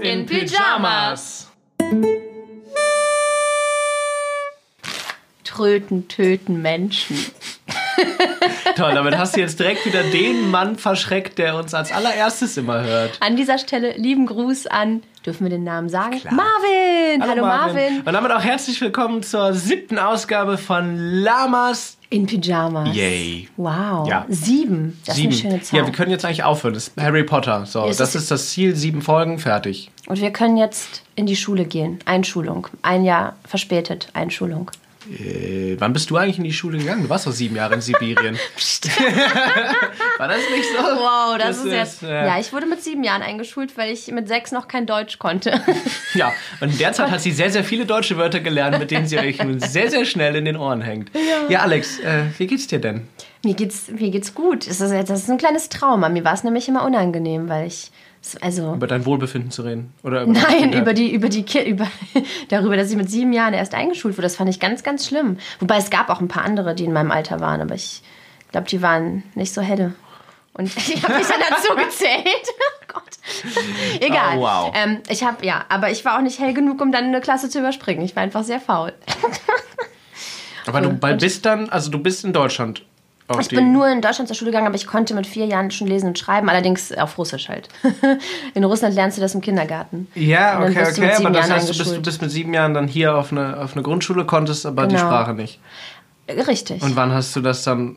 in Pyjamas. Tröten, töten Menschen. Toll, damit hast du jetzt direkt wieder den Mann verschreckt, der uns als allererstes immer hört. An dieser Stelle lieben Gruß an, dürfen wir den Namen sagen? Marvin! Hallo, Marvin. Und damit auch herzlich willkommen zur siebten Ausgabe von Lamas. In Pyjamas. Yay. Wow. Ja. Sieben. Das Sieben. ist eine schöne Zahl. Ja, wir können jetzt eigentlich aufhören. Das ist Harry Potter. So, Ist das ist das Ziel. Sieben Folgen, fertig. Und wir können jetzt in die Schule gehen. Einschulung. Ein Jahr verspätet. Einschulung. Äh, wann bist du eigentlich in die Schule gegangen? Du warst doch sieben Jahre in Sibirien. War das nicht so? Wow, das, ist jetzt. äh, Ja, ich wurde mit sieben Jahren eingeschult, weil ich mit sechs noch kein Deutsch konnte. Ja, und in der Zeit hat sie sehr, sehr viele deutsche Wörter gelernt, mit denen sie euch nun sehr, sehr schnell in den Ohren hängt. Ja, Alex, äh, wie geht's dir denn? Mir geht's, mir geht's gut. Das ist, das ist ein kleines Trauma. Mir war es nämlich immer unangenehm, weil ich. Also. Über dein Wohlbefinden zu reden? Oder über Nein, über die, über die, Ki- über, darüber, dass ich mit sieben Jahren erst eingeschult wurde. Das fand ich ganz, ganz schlimm. Wobei es gab auch ein paar andere, die in meinem Alter waren, aber ich glaube, die waren nicht so helle. Und ich habe mich dann dazu gezählt. Oh Gott. Egal. Oh, wow. Ähm, ich habe, ja, aber ich war auch nicht hell genug, um dann eine Klasse zu überspringen. Ich war einfach sehr faul. Aber du bist dann, also du bist in Deutschland. Ich die- bin nur in Deutschland zur Schule gegangen, aber ich konnte mit vier Jahren schon lesen und schreiben, allerdings auf Russisch halt. In Russland lernst du das im Kindergarten. Ja, okay, okay, aber das heißt, du bist, du bist mit sieben Jahren dann hier auf eine, auf eine Grundschule, konntest aber die Genau. Sprache nicht. Richtig. Und wann hast du das dann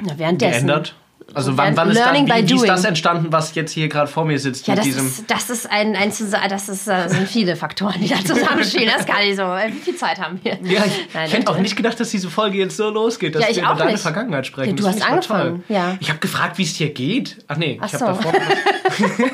Na, währenddessen. geändert? Also So wann, wann ist dann, wie, wie ist das entstanden, was jetzt hier gerade vor mir sitzt Ja, das diesem... ist, das ist ein, ein das ist, äh, sind viele Faktoren, die da zusammenspielen. Das kann ich so. Äh, Wie viel Zeit haben wir? Ja, ich, Nein, ich hätte auch das- nicht gedacht, dass diese Folge jetzt so losgeht, dass Ja, ich wir über deine nicht. Vergangenheit sprechen. Ja, du Das hast angefangen, ja. Ich habe gefragt, wie es dir geht. Ach nee, Ach ich habe so. davor...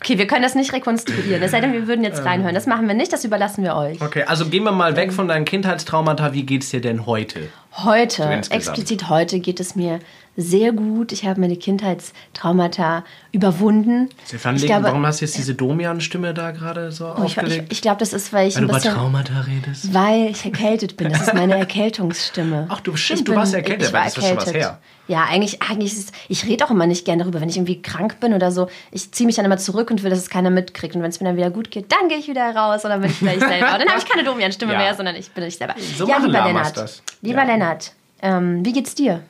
Okay, wir können das nicht rekonstruieren. Es sei denn, wir würden Ähm. jetzt reinhören. Das machen wir nicht, das überlassen wir euch. Okay, also gehen wir mal weg von deinen Kindheitstraumata. Wie geht's dir denn heute? Heute, insgesamt. explizit heute, geht es mir sehr gut. Ich habe meine Kindheitstraumata überwunden. Ich glaube, warum hast du jetzt diese Domian-Stimme da gerade so oh, ich, ich, aufgelegt? ich glaube, das ist, weil ich Weil ein du über bisschen... Traumata redest? Weil ich erkältet bin. Das ist meine Erkältungsstimme. Ach, du- stimmt, Ich du warst erkältet, Ich war das ist schon was erkältet. her. Ja, eigentlich, eigentlich ist ich rede auch immer nicht gerne darüber, wenn ich irgendwie krank bin oder so. Ich ziehe mich dann immer zurück und will, dass es keiner mitkriegt. Und wenn es mir dann wieder gut geht, dann gehe ich wieder raus und dann bin ich gleich selber. Und dann habe ich keine Domian-Stimme Ja. mehr, sondern ich bin ich selber. So ja, lieber Lennart. das. Lieber Ja. Lennart, ähm, wie geht's dir?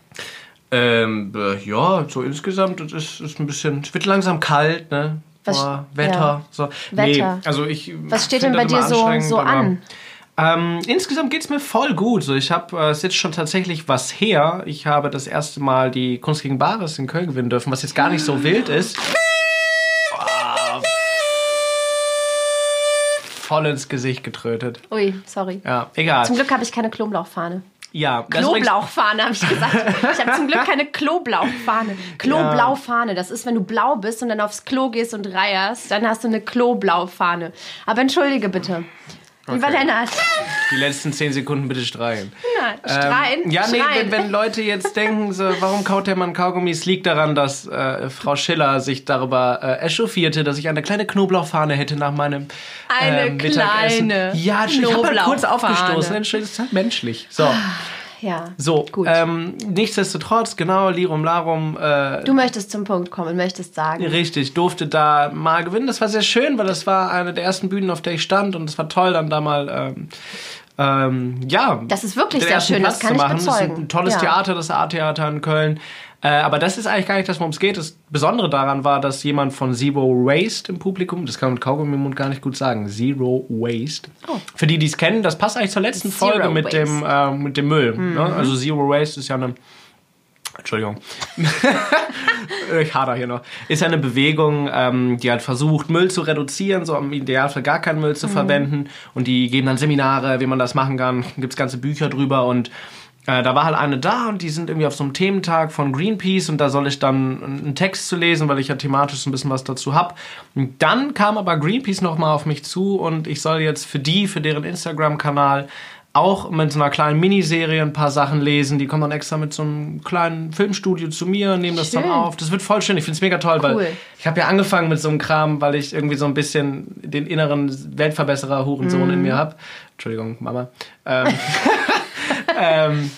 Ähm, äh, ja, so insgesamt, es ist, ist ein bisschen, es wird langsam kalt, ne? Was- Boah, Wetter, ja. so. Wetter. Nee, also ich Was steht denn bei dir so, so an? Ähm, insgesamt geht's mir voll gut. So, ich habe äh, es jetzt schon tatsächlich was her. Ich habe das erste Mal die Kunst gegen Bares in Köln gewinnen dürfen, was jetzt gar nicht so wild ist. Ah. Voll ins Gesicht getrötet. Ui, sorry. Ja, egal. Zum Glück habe ich keine Knoblauchfahne. Ja, Knoblauchfahne, habe ich gesagt. Ich habe zum Glück keine Kloblauchfahne. Kloblaufahne, das ist, wenn du blau bist und dann aufs Klo gehst und reierst, dann hast du eine Kloblaufahne. Aber entschuldige bitte. Lieber Okay. Lennart. Die letzten zehn Sekunden bitte streien. Streien? Ähm, ja, nee, wenn, wenn Leute jetzt denken, so, warum kaut der Mann Kaugummi? Es liegt daran, dass äh, Frau Schiller sich darüber äh, echauffierte, dass ich eine kleine Knoblauchfahne hätte nach meinem Eine ähm, Mittagessen. kleine Ja, ich habe halt kurz aufgestoßen. Das ist halt menschlich. So, Ja. so Gut. Ähm, nichtsdestotrotz, genau, Lirum Larum, äh, Du möchtest zum Punkt kommen und möchtest sagen. Richtig, durfte da mal gewinnen. Das war sehr schön, weil das war eine der ersten Bühnen, auf der ich stand und es war toll, dann da mal, ähm, ähm, ja. Das ist wirklich sehr schön, das Platz kann zu ich machen. Das ist bezeugen. ein tolles Ja. Theater, das A-Theater in Köln. Äh, aber das ist eigentlich gar nicht das, worum es geht. Das Besondere daran war, dass jemand von Zero Waste im Publikum, das kann man mit Kaugummi im Mund gar nicht gut sagen, Zero Waste. Für die, die es kennen, das passt eigentlich zur letzten Oh. Zero Folge mit Waste. Mhm. dem, äh, mit dem Müll. Ne? Also Zero Waste ist ja eine Entschuldigung. ich hader hier noch. Ist ja eine Bewegung, ähm, die halt versucht, Müll zu reduzieren, so im Idealfall gar keinen Müll zu verwenden. Und die geben dann Seminare, wie man das machen kann. Gibt es ganze Bücher drüber und äh, da war halt eine da und die sind irgendwie auf so einem Thementag von Greenpeace und da soll ich dann einen Text zu lesen, weil ich ja thematisch so ein bisschen was dazu hab. Und dann kam aber Greenpeace nochmal auf mich zu und ich soll jetzt für die, für deren Instagram-Kanal auch mit so einer kleinen Miniserie ein paar Sachen lesen. Die kommen dann extra mit so einem kleinen Filmstudio zu mir, nehmen das dann Schön. auf. Das wird voll schön. Ich finde es mega toll, Cool. weil ich habe ja angefangen mit so einem Kram, weil ich irgendwie so ein bisschen den inneren Weltverbesserer Hurensohn Mhm. in mir habe. Entschuldigung, Mama. Ähm, ähm,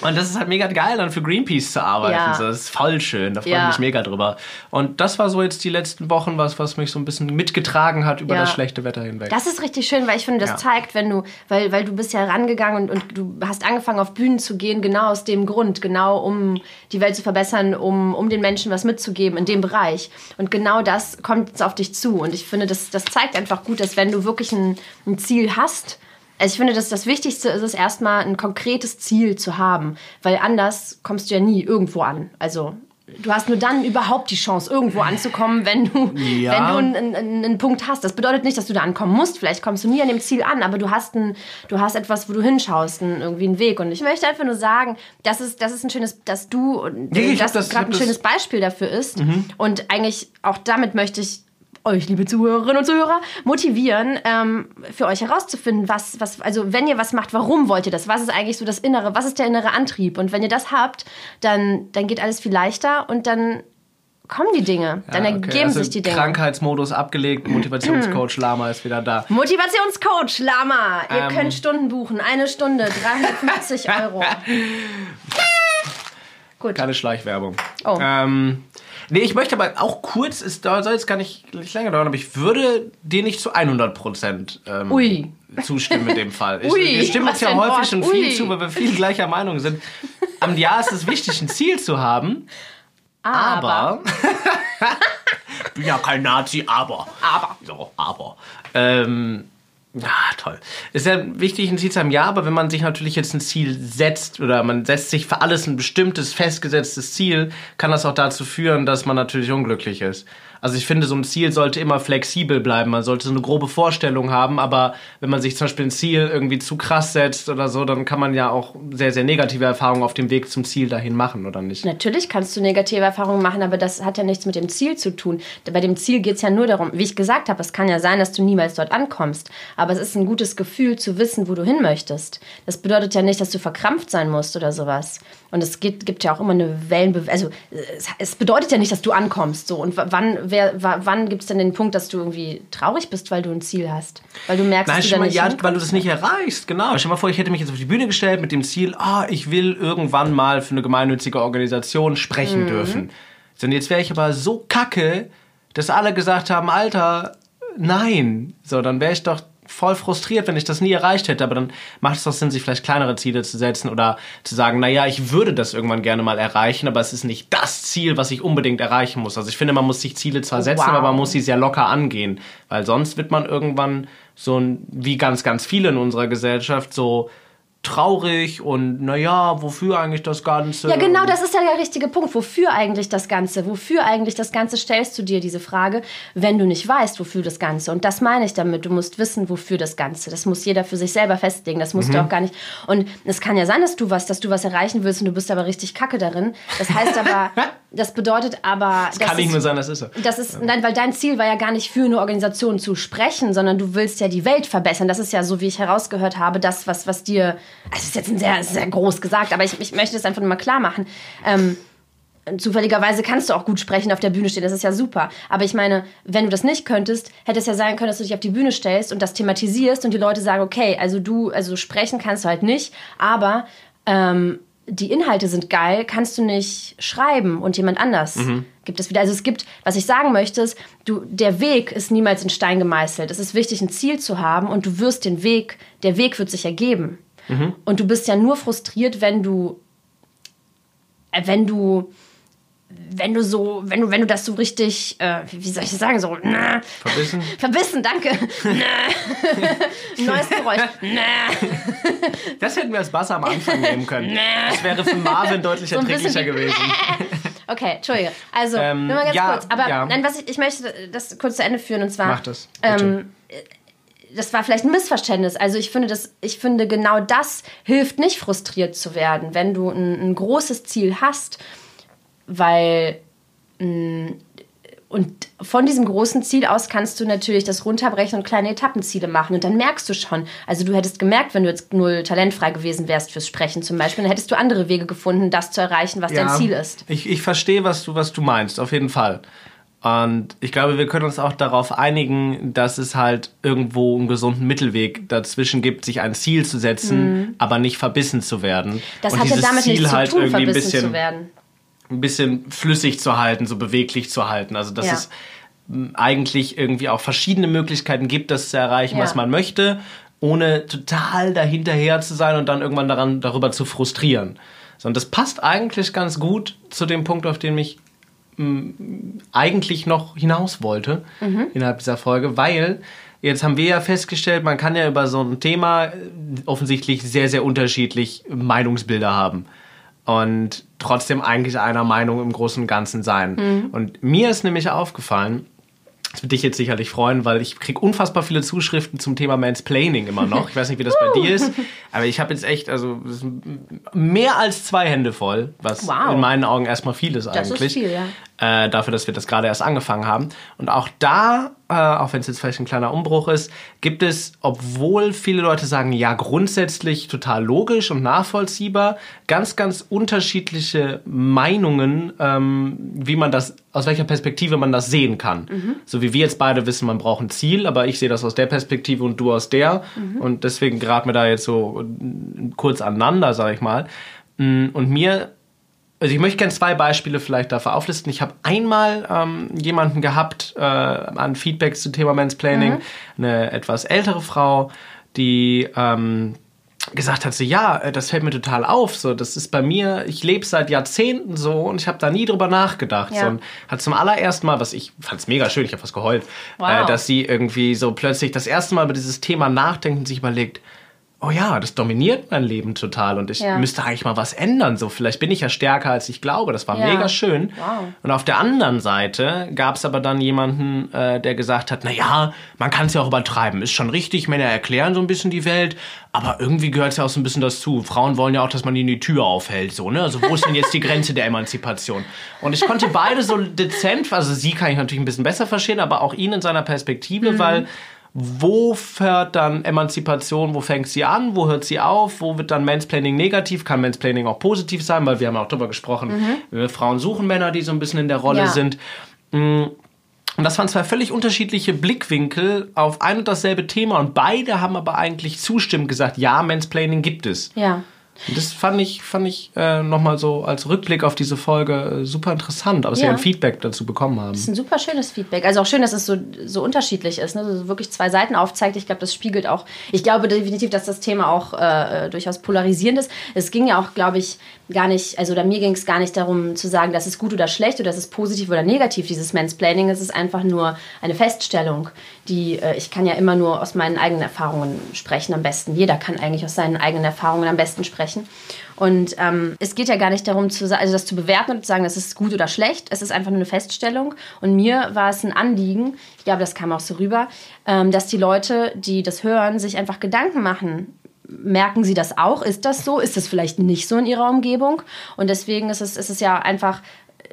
Und das ist halt mega geil, dann für Greenpeace zu arbeiten. Ja. So, das ist voll schön, da freue Ja. ich mich mega drüber. Und das war so jetzt die letzten Wochen was, was mich so ein bisschen mitgetragen hat über Ja. das schlechte Wetter hinweg. Das ist richtig schön, weil ich finde, das zeigt, wenn du, weil, weil du bist ja rangegangen und, und du hast angefangen auf Bühnen zu gehen, genau aus dem Grund, genau um die Welt zu verbessern, um, um den Menschen was mitzugeben in dem Bereich. Und genau das kommt jetzt auf dich zu. Und ich finde, das, das zeigt einfach gut, dass wenn du wirklich ein, ein Ziel hast, also ich finde, dass das Wichtigste ist es erstmal ein konkretes Ziel zu haben, weil anders kommst du ja nie irgendwo an. Also du hast nur dann überhaupt die Chance, irgendwo anzukommen, wenn du, Ja. wenn du einen, einen, einen Punkt hast. Das bedeutet nicht, dass du da ankommen musst. Vielleicht kommst du nie an dem Ziel an, aber du hast, ein, du hast etwas, wo du hinschaust, ein, irgendwie einen Weg. Und ich möchte einfach nur sagen, das ist, das ist ein schönes, dass du, Ja, ich das, gerade ein schönes Beispiel dafür ist. Und eigentlich auch damit möchte ich euch, liebe Zuhörerinnen und Zuhörer, motivieren, ähm, für euch herauszufinden, was, was, also wenn ihr was macht, warum wollt ihr das? Was ist eigentlich so das Innere? Was ist der innere Antrieb? Und wenn ihr das habt, dann, dann geht alles viel leichter und dann kommen die Dinge. Dann Ja, okay. ergeben also sich die Dinge. Krankheitsmodus abgelegt, Motivationscoach Lama ist wieder da. Motivationscoach Lama, ihr Ähm. könnt Stunden buchen. Eine Stunde, 350 Euro. Gut. Keine Schleichwerbung. Oh. Ähm, nee, ich möchte aber auch kurz, es soll jetzt gar nicht, nicht länger dauern, aber ich würde dir nicht zu 100% ähm, Ui. zustimmen in dem Fall. Ich, Ui, wir stimmen uns ja häufig Wort. schon viel Ui. zu, weil wir viel gleicher Meinung sind. Am Jahr ist es wichtig, ein Ziel zu haben, aber... bin ja kein Nazi, aber. Aber. So, aber. Ähm, ja, toll. Ist ja wichtig, ein Ziel zu haben, ja, aber wenn man sich natürlich jetzt ein Ziel setzt oder man setzt sich für alles ein bestimmtes, festgesetztes Ziel, kann das auch dazu führen, dass man natürlich unglücklich ist. Also ich finde, so ein Ziel sollte immer flexibel bleiben. Man sollte so eine grobe Vorstellung haben, aber wenn man sich zum Beispiel ein Ziel irgendwie zu krass setzt oder so, dann kann man ja auch sehr, sehr negative Erfahrungen auf dem Weg zum Ziel dahin machen, oder nicht? Natürlich kannst du negative Erfahrungen machen, aber das hat ja nichts mit dem Ziel zu tun. Bei dem Ziel geht es ja nur darum, wie ich gesagt habe, es kann ja sein, dass du niemals dort ankommst. Aber es ist ein gutes Gefühl zu wissen, wo du hin möchtest. Das bedeutet ja nicht, dass du verkrampft sein musst oder sowas. Und es gibt, gibt ja auch immer eine Wellenbewegung. Also es, es bedeutet ja nicht, dass du ankommst. So. Und wann, wer, wann gibt es denn den Punkt, dass du irgendwie traurig bist, weil du ein Ziel hast? Weil du merkst, Nein, dass du mal, nicht ja, weil du das nicht erreichst, genau. Stell dir mal vor, ich hätte mich jetzt auf die Bühne gestellt mit dem Ziel, ah, ich will irgendwann mal für eine gemeinnützige Organisation sprechen Mhm. dürfen. So, und jetzt wäre ich aber so kacke, dass alle gesagt haben, Alter, nein. So, dann wäre ich doch voll frustriert, wenn ich das nie erreicht hätte. Aber dann macht es doch Sinn, sich vielleicht kleinere Ziele zu setzen oder zu sagen, naja, ich würde das irgendwann gerne mal erreichen, aber es ist nicht das Ziel, was ich unbedingt erreichen muss. Also ich finde, man muss sich Ziele zwar setzen, Wow. aber man muss sie sehr locker angehen, weil sonst wird man irgendwann so ein, wie ganz, ganz viele in unserer Gesellschaft so traurig und naja, wofür eigentlich das Ganze? Ja, genau, das ist ja der richtige Punkt. Wofür eigentlich das Ganze? Wofür eigentlich das Ganze stellst du dir diese Frage, wenn du nicht weißt, wofür das Ganze? Und das meine ich damit. Du musst wissen, wofür das Ganze. Das muss jeder für sich selber festlegen. Das Mhm. musst du auch gar nicht. Und es kann ja sein, dass du was, dass du was erreichen willst und du bist aber richtig kacke darin. Das heißt aber, das bedeutet aber, Das kann nicht nur sein, das ist so. das ist, nein, weil dein Ziel war ja gar nicht für eine Organisation zu sprechen, sondern du willst ja die Welt verbessern. Das ist ja so, wie ich herausgehört habe, das, was, was dir, also es ist jetzt ein sehr, sehr groß gesagt, aber ich, ich möchte es einfach nur mal klar machen. Ähm, zufälligerweise kannst du auch gut sprechen, auf der Bühne stehen, das ist ja super. Aber ich meine, wenn du das nicht könntest, hätte es ja sein können, dass du dich auf die Bühne stellst und das thematisierst und die Leute sagen, okay, also du, also sprechen kannst du halt nicht, aber ähm, die Inhalte sind geil, kannst du nicht schreiben und jemand anders gibt es wieder. Also es gibt, was ich sagen möchte, ist, du, der Weg ist niemals in Stein gemeißelt. Es ist wichtig, ein Ziel zu haben und du wirst den Weg, der Weg wird sich ergeben. Und du bist ja nur frustriert, wenn du, äh, wenn du, wenn du so, wenn du, wenn du das so richtig, äh, wie soll ich das sagen, so, na, Verbissen? verbissen, danke. Neues Geräusch. Das hätten wir als Bass am Anfang nehmen können. Das wäre für Marvin deutlich So erträglicher gewesen. Okay, Entschuldige. Also, Ähm, nur mal ganz ja, kurz. Aber ja. nein, was ich, ich möchte das kurz zu Ende führen und zwar. Mach das. Ähm, das war vielleicht ein Missverständnis. Also ich finde, das, ich finde, genau das hilft nicht, frustriert zu werden, wenn du ein, ein großes Ziel hast, weil mh, und von diesem großen Ziel aus kannst du natürlich das runterbrechen und kleine Etappenziele machen. Und dann merkst du schon, also du hättest gemerkt, wenn du jetzt null talentfrei gewesen wärst fürs Sprechen zum Beispiel, dann hättest du andere Wege gefunden, das zu erreichen, was dein Ziel ist. Ich, ich verstehe, was du, was du meinst, auf jeden Fall. Und ich glaube, wir können uns auch darauf einigen, dass es halt irgendwo einen gesunden Mittelweg dazwischen gibt, sich ein Ziel zu setzen, mhm. aber nicht verbissen zu werden. Das und hat ja damit Ziel nichts halt zu tun, irgendwie verbissen ein bisschen, zu werden. Ein bisschen flüssig zu halten, so beweglich zu halten. Also dass ja. es eigentlich irgendwie auch verschiedene Möglichkeiten gibt, das zu erreichen, ja. was man möchte, ohne total dahinterher zu sein und dann irgendwann daran, darüber zu frustrieren. Sondern das passt eigentlich ganz gut zu dem Punkt, auf den ich eigentlich noch hinaus wollte mhm. innerhalb dieser Folge, weil jetzt haben wir ja festgestellt, man kann ja über so ein Thema äh, offensichtlich sehr, sehr unterschiedlich Meinungsbilder haben und trotzdem eigentlich einer Meinung im Großen und Ganzen sein. Mhm. Und mir ist nämlich aufgefallen, das wird dich jetzt sicherlich freuen, weil ich kriege unfassbar viele Zuschriften zum Thema Mansplaining immer noch. Ich weiß nicht, wie das bei dir ist, aber ich habe jetzt echt also mehr als zwei Hände voll, was wow. in meinen Augen erstmal viel ist eigentlich. Das ist viel, ja äh, dafür, dass wir das gerade erst angefangen haben. Und auch da, äh, auch wenn es jetzt vielleicht ein kleiner Umbruch ist, gibt es, obwohl viele Leute sagen, ja, grundsätzlich total logisch und nachvollziehbar, ganz, ganz unterschiedliche Meinungen, ähm, wie man das, aus welcher Perspektive man das sehen kann. Mhm. So wie wir jetzt beide wissen, man braucht ein Ziel, aber ich sehe das aus der Perspektive und du aus der. Mhm. Und deswegen geraten wir da jetzt so kurz aneinander, sag ich mal. Mm, und mir also ich möchte gerne zwei Beispiele vielleicht dafür auflisten. Ich habe einmal ähm, jemanden gehabt äh, an Feedbacks zum Thema Mansplaining, mhm. eine etwas ältere Frau, die ähm, gesagt hat, so ja, äh, das fällt mir total auf, so das ist bei mir, ich lebe seit Jahrzehnten so und ich habe da nie drüber nachgedacht. Ja. So, und hat zum allerersten Mal, was ich fand es mega schön, ich habe was geheult, wow. äh, dass sie irgendwie so plötzlich das erste Mal über dieses Thema nachdenkt und sich überlegt, oh ja, das dominiert mein Leben total und ich ja. müsste eigentlich mal was ändern. So, vielleicht bin ich ja stärker, als ich glaube. Das war ja. mega schön. Wow. Und auf der anderen Seite gab es aber dann jemanden, äh, der gesagt hat, na ja, man kann es ja auch übertreiben. Ist schon richtig, Männer erklären so ein bisschen die Welt, aber irgendwie gehört es ja auch so ein bisschen dazu. Frauen wollen ja auch, dass man ihnen die Tür aufhält, so, ne? Also wo ist denn jetzt die Grenze der Emanzipation? Und ich konnte beide so dezent, also sie kann ich natürlich ein bisschen besser verstehen, aber auch ihn in seiner Perspektive, mhm. weil wo hört dann Emanzipation, wo fängt sie an, wo hört sie auf, wo wird dann Mansplaining negativ, kann Mansplaining auch positiv sein, weil wir haben auch darüber gesprochen, mhm. Frauen suchen Männer, die so ein bisschen in der Rolle ja. sind. Mm. Und das waren zwei völlig unterschiedliche Blickwinkel auf ein und dasselbe Thema und beide haben aber eigentlich zustimmend gesagt, ja, Mansplaining gibt es. Ja. Das fand ich, fand ich äh, nochmal so als Rückblick auf diese Folge äh, super interessant, ob ja. ein Feedback dazu bekommen haben. Das ist ein super schönes Feedback. Also auch schön, dass es so, so unterschiedlich ist, ne? Also wirklich zwei Seiten aufzeigt. Ich glaube, das spiegelt auch, ich glaube definitiv, dass das Thema auch äh, durchaus polarisierend ist. Es ging ja auch, glaube ich, gar nicht, also mir ging es gar nicht darum zu sagen, das ist gut oder schlecht oder das ist positiv oder negativ, dieses Mansplaining. Es ist einfach nur eine Feststellung, die, äh, ich kann ja immer nur aus meinen eigenen Erfahrungen sprechen am besten. Jeder kann eigentlich aus seinen eigenen Erfahrungen am besten sprechen. Und ähm, es geht ja gar nicht darum, zu, also das zu bewerten und zu sagen, das ist gut oder schlecht. Es ist einfach nur eine Feststellung. Und mir war es ein Anliegen, ich glaube, das kam auch so rüber, ähm, dass die Leute, die das hören, sich einfach Gedanken machen. Merken Sie das auch? Ist das so? Ist das vielleicht nicht so in Ihrer Umgebung? Und deswegen ist es, ist es ja einfach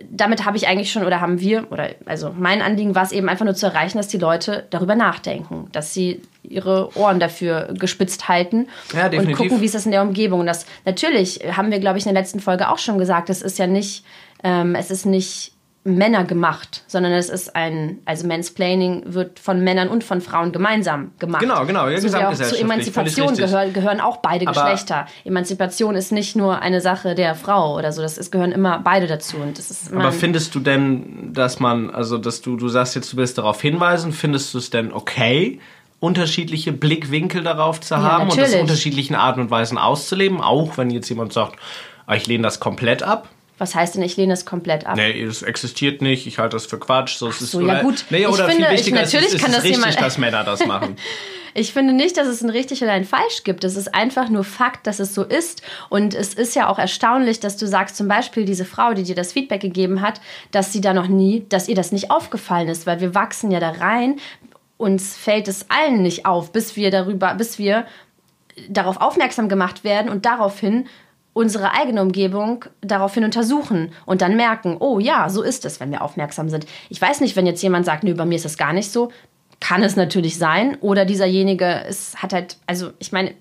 damit habe ich eigentlich schon oder haben wir oder also mein Anliegen war es eben einfach nur zu erreichen, dass die Leute darüber nachdenken, dass sie ihre Ohren dafür gespitzt halten ja, und gucken, wie ist das in der Umgebung. Und das natürlich haben wir, glaube ich, in der letzten Folge auch schon gesagt. Es ist ja nicht, ähm, es ist nicht Männer gemacht, sondern es ist ein, also Mansplaining wird von Männern und von Frauen gemeinsam gemacht. Genau, genau. Ja, so auch zu Emanzipation gehör, gehören auch beide Aber Geschlechter. Emanzipation ist nicht nur eine Sache der Frau oder so, das ist, gehören immer beide dazu. Und das ist Aber findest du denn, dass man, also dass du, du sagst jetzt, du willst darauf hinweisen, findest du es denn okay, unterschiedliche Blickwinkel darauf zu haben natürlich. und das in unterschiedlichen Arten und Weisen auszuleben, auch wenn jetzt jemand sagt, ah, ich lehne das komplett ab? Was heißt denn, ich lehne es komplett ab? Nee, es existiert nicht, ich halte das für Quatsch. So, Ach so, ist, ja gut. Nee, oder ich viel wichtiger ich, natürlich ist, kann es das richtig, jemand, dass Männer das machen. ich finde nicht, dass es ein richtig oder ein falsch gibt. Es ist einfach nur Fakt, dass es so ist. Und es ist ja auch erstaunlich, dass du sagst, zum Beispiel diese Frau, die dir das Feedback gegeben hat, dass sie da noch nie, dass ihr das nicht aufgefallen ist, weil wir wachsen ja da rein. Uns fällt es allen nicht auf, bis wir darüber, bis wir darauf aufmerksam gemacht werden und daraufhin unsere eigene Umgebung daraufhin untersuchen und dann merken, oh ja, so ist es, wenn wir aufmerksam sind. Ich weiß nicht, wenn jetzt jemand sagt, nö, bei mir ist das gar nicht so, kann es natürlich sein. Oder dieserjenige ist, hat halt, also ich meine,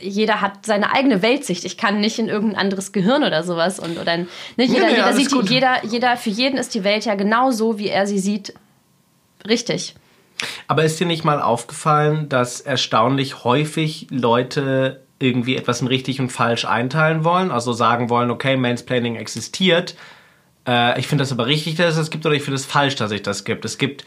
jeder hat seine eigene Weltsicht. Ich kann nicht in irgendein anderes Gehirn oder sowas und oder ne, jeder, nee, jeder alles sieht die, gut. jeder, jeder für jeden ist die Welt ja genau so, wie er sie sieht, richtig. Aber ist dir nicht mal aufgefallen, dass erstaunlich häufig Leute irgendwie etwas in richtig und falsch einteilen wollen? Also sagen wollen, okay, Mansplaining existiert. Äh, ich finde das aber richtig, dass es das gibt, oder ich finde es falsch, dass es das gibt. Es gibt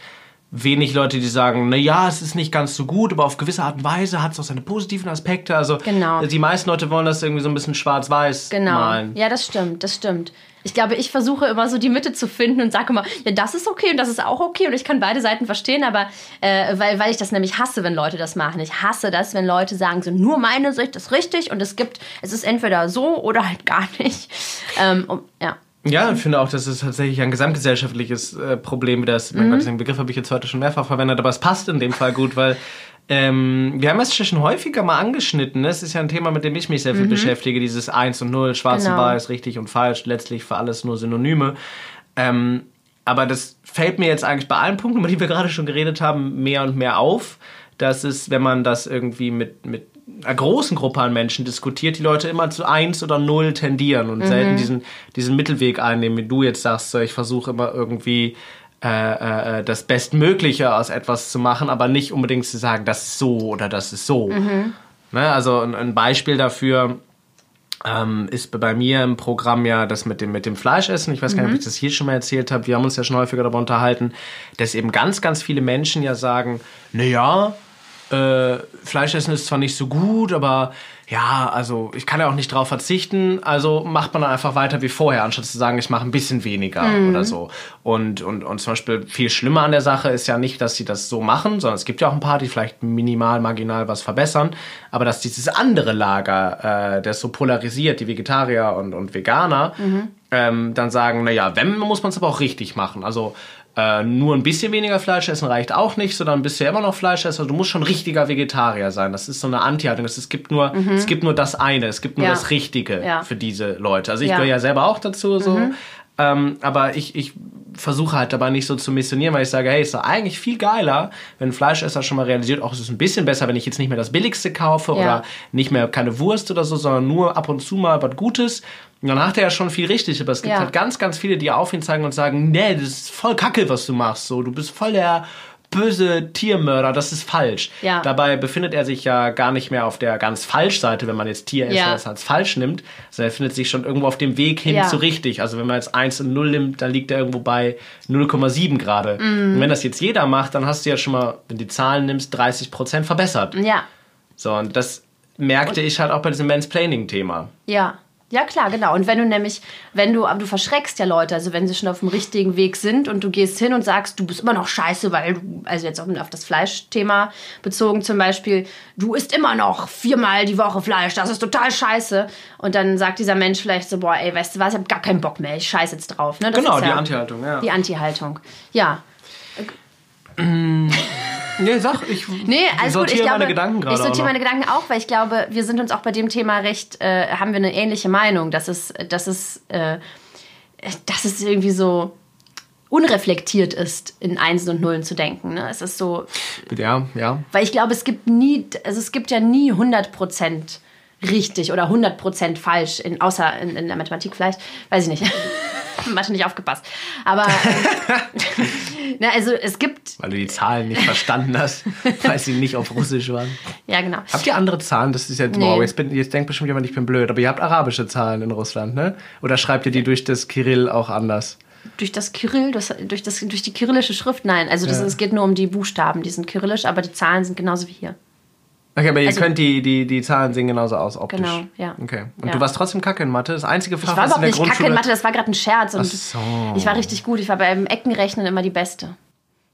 wenig Leute, die sagen, na ja, es ist nicht ganz so gut, aber auf gewisse Art und Weise hat es auch seine positiven Aspekte. Also Genau. die meisten Leute wollen das irgendwie so ein bisschen schwarz-weiß Genau. malen. Ja, das stimmt, das stimmt. Ich glaube, ich versuche immer so die Mitte zu finden und sage immer, ja, das ist okay und das ist auch okay und ich kann beide Seiten verstehen, aber äh, weil, weil ich das nämlich hasse, wenn Leute das machen. Ich hasse das, wenn Leute sagen, so nur meine Sicht ist richtig und es gibt, es ist entweder so oder halt gar nicht. Ähm, um, ja. Ja, ich finde auch, dass es tatsächlich ein gesamtgesellschaftliches äh, Problem wieder ist. Mein Gott, den Begriff habe ich jetzt heute schon mehrfach verwendet, aber es passt in dem Fall gut, weil ähm, wir haben es schon häufiger mal angeschnitten. Ne? Es ist ja ein Thema, mit dem ich mich sehr viel beschäftige, dieses Eins und Null, Schwarz Genau. und Weiß, richtig und falsch, letztlich für alles nur Synonyme. Ähm, aber das fällt mir jetzt eigentlich bei allen Punkten, über die wir gerade schon geredet haben, mehr und mehr auf, dass es, wenn man das irgendwie mit, mit einer großen Gruppe an Menschen diskutiert, die Leute immer zu eins oder null tendieren und selten diesen, diesen Mittelweg einnehmen, wie du jetzt sagst, so, ich versuche immer irgendwie äh, äh, das Bestmögliche aus etwas zu machen, aber nicht unbedingt zu sagen, das ist so oder das ist so. Ne? Also ein, ein Beispiel dafür ähm, ist bei mir im Programm ja das mit dem, mit dem Fleischessen. Ich weiß gar nicht, ob ich das hier schon mal erzählt habe. Wir haben uns ja schon häufiger darüber unterhalten, dass eben ganz, ganz viele Menschen ja sagen, naja, äh, Fleischessen ist zwar nicht so gut, aber ja, also ich kann ja auch nicht drauf verzichten, also macht man dann einfach weiter wie vorher, anstatt zu sagen, ich mache ein bisschen weniger oder so. Und, und, und zum Beispiel viel schlimmer an der Sache ist ja nicht, dass sie das so machen, sondern es gibt ja auch ein paar, die vielleicht minimal, marginal was verbessern, aber dass dieses andere Lager, äh, das so polarisiert, die Vegetarier und, und Veganer, ähm, dann sagen, naja, wenn, muss man es aber auch richtig machen. Also äh, nur ein bisschen weniger Fleisch essen reicht auch nicht, sondern bist du ja immer noch Fleisch essen. Also du musst schon richtiger Vegetarier sein. Das ist so eine Anti-Haltung. Es gibt nur, es gibt nur das eine, es gibt nur Ja. das Richtige Ja. für diese Leute. Also ich Ja. gehöre ja selber auch dazu, so. Ähm, aber ich, ich versuche halt dabei nicht so zu missionieren, weil ich sage, hey, ist doch eigentlich viel geiler, wenn ein Fleischesser schon mal realisiert, auch es ist ein bisschen besser, wenn ich jetzt nicht mehr das Billigste kaufe Ja. oder nicht mehr keine Wurst oder so, sondern nur ab und zu mal was Gutes. Und dann hat er ja schon viel richtig, aber es gibt Ja. halt ganz, ganz viele, die auf ihn zeigen und sagen, nee, das ist voll kacke, was du machst. So, du bist voll der böse Tiermörder, das ist falsch. Ja. Dabei befindet er sich ja gar nicht mehr auf der ganz falsch Seite, wenn man jetzt Tieresser Ja. das als falsch nimmt, sondern er findet sich schon irgendwo auf dem Weg hin Ja. zu richtig. Also wenn man jetzt 1 und 0 nimmt, dann liegt er irgendwo bei 0,7 gerade. Mhm. Und wenn das jetzt jeder macht, dann hast du ja schon mal, wenn du die Zahlen nimmst, 30 Prozent verbessert. Ja, So, und das merkte ich halt auch bei diesem Mansplaining-Thema. ja. Ja, klar, genau. Und wenn du nämlich, wenn du, aber du verschreckst ja Leute, also wenn sie schon auf dem richtigen Weg sind und du gehst hin und sagst, du bist immer noch scheiße, weil du, also jetzt auch auf das Fleischthema bezogen zum Beispiel, du isst immer noch viermal die Woche Fleisch, das ist total scheiße. Und dann sagt dieser Mensch vielleicht so, boah, ey, weißt du was, ich hab gar keinen Bock mehr, ich scheiß jetzt drauf. Ne? Das Genau, ist die ja Anti-Haltung, ja. Die Anti-Haltung. Ja. Nee, sag, ich Nee, alles gut. sortiere Ich glaube, meine Gedanken gerade ich sortiere meine Gedanken auch, weil ich glaube, wir sind uns auch bei dem Thema recht, äh, haben wir eine ähnliche Meinung, dass es, dass es, äh, dass es irgendwie so unreflektiert ist, in Einsen und Nullen zu denken. Ne? Es ist so, Ja, ja. weil ich glaube, es gibt nie, also es gibt ja nie 100% richtig oder 100% falsch, in, außer in, in der Mathematik vielleicht, weiß ich nicht. Mathe nicht aufgepasst. Aber, na, also es gibt, Weil du die Zahlen nicht verstanden hast, weil sie nicht auf Russisch waren. ja genau. Habt ihr andere Zahlen? Das ist jetzt, Nee. wow, jetzt, bin, jetzt denkt bestimmt jemand, ich bin blöd, aber ihr habt arabische Zahlen in Russland, ne? Oder schreibt ihr die durch das Kirill auch anders? Durch das Kyrill, das, durch, das, durch die kyrillische Schrift, nein. Also das, Ja. es geht nur um die Buchstaben, die sind kyrillisch, aber die Zahlen sind genauso wie hier. Okay, aber ihr Also- könnt die, die, die Zahlen sehen genauso aus, optisch. Genau, ja. Okay. Und Ja. du warst trotzdem kacke in Mathe? Das einzige Fach, Ich war überhaupt der nicht kacke Grundschule... in Mathe, das war gerade ein Scherz. Und Ach so. Ich war richtig gut, ich war beim Eckenrechnen immer die Beste.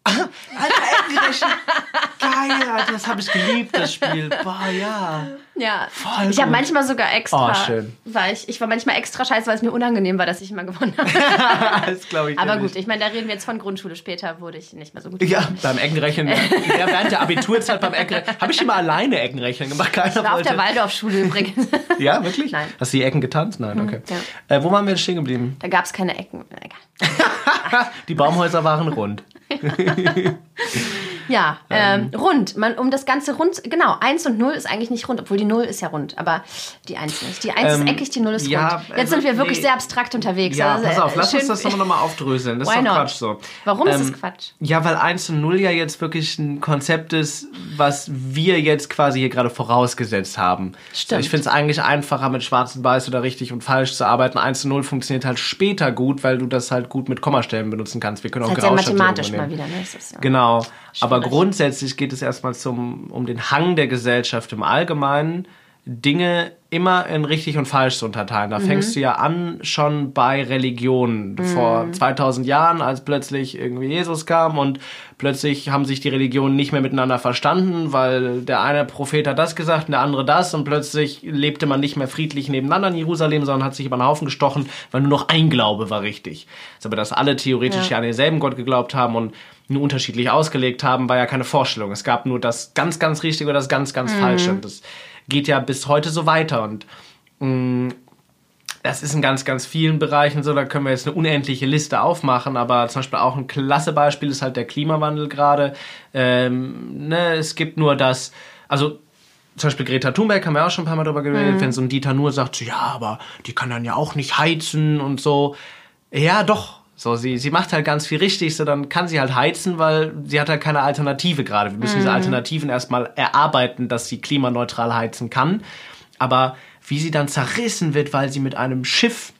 Alter, Geil, Alter, das habe ich geliebt, das Spiel. Boah, ja. Ja, Voll ich habe manchmal sogar extra, Oh, schön. Weil ich, ich war manchmal extra scheiße, weil es mir unangenehm war, dass ich immer gewonnen habe. das glaube ich Aber nicht. gut, ich meine, da reden wir jetzt von Grundschule. Später wurde ich nicht mehr so gut. Ja, beim Eckenrechnen. ja, während der Abiturzeit beim Eckenrechnen. Habe ich immer alleine Eckenrechnen gemacht. Keiner Ich war auf wollte. der Waldorfschule übrigens. Ja, wirklich? Nein. Mhm, Hast du die Ecken getanzt? Nein, okay. ja. Äh, wo waren wir denn stehen geblieben? Da gab es keine Ecken. Egal. Die Baumhäuser waren rund. Ja, ähm, rund. Man, um das Ganze rund, genau, 1 und 0 ist eigentlich nicht rund, obwohl die 0 ist ja rund, aber die 1 nicht. Die 1 Ähm, ist eckig, die 0 ist ja, rund. Jetzt also, sind wir wirklich nee. sehr abstrakt unterwegs. Ja, Also, pass auf, äh, lass schön- uns das nochmal aufdröseln. Das ist doch? Quatsch so. Warum ist Ähm, es Quatsch? Ja, weil 1 und 0 ja jetzt wirklich ein Konzept ist, was wir jetzt quasi hier gerade vorausgesetzt haben. Stimmt. Ich finde es eigentlich einfacher, mit Schwarz und Weiß oder richtig und falsch zu arbeiten. 1 und 0 funktioniert halt später gut, weil du das halt gut mit Kommastellen benutzen kannst. Wir können auch Das ist halt sehr Mathematisch mal wieder. Ne? Das ist, ja. Genau. Aber Schwierig. grundsätzlich geht es erstmal zum, um den Hang der Gesellschaft im Allgemeinen, Dinge immer in richtig und falsch zu unterteilen. Da fängst du ja an schon bei Religionen. Vor 2000 Jahren, als plötzlich irgendwie Jesus kam und plötzlich haben sich die Religionen nicht mehr miteinander verstanden, weil der eine Prophet hat das gesagt und der andere das und plötzlich lebte man nicht mehr friedlich nebeneinander in Jerusalem, sondern hat sich über den Haufen gestochen, weil nur noch ein Glaube war richtig. Also, aber dass alle theoretisch Ja. ja an denselben Gott geglaubt haben und nur unterschiedlich ausgelegt haben, war ja keine Vorstellung. Es gab nur das ganz, ganz Richtige oder das ganz, ganz Falsche. Und das geht ja bis heute so weiter. Und mh, das ist in ganz, ganz vielen Bereichen so. Da können wir jetzt eine unendliche Liste aufmachen. Aber zum Beispiel auch ein klasse Beispiel ist halt der Klimawandel gerade. Ähm, ne, es gibt nur das, also zum Beispiel Greta Thunberg haben wir auch schon ein paar Mal drüber geredet, wenn so ein Dieter nur sagt, so, ja, aber die kann dann ja auch nicht heizen und so. Ja, doch. So, sie, sie macht halt ganz viel richtig, so dann kann sie halt heizen, weil sie hat halt keine Alternative gerade. Wir müssen diese Alternativen erstmal erarbeiten, dass sie klimaneutral heizen kann. Aber wie sie dann zerrissen wird, weil sie mit einem Schiff,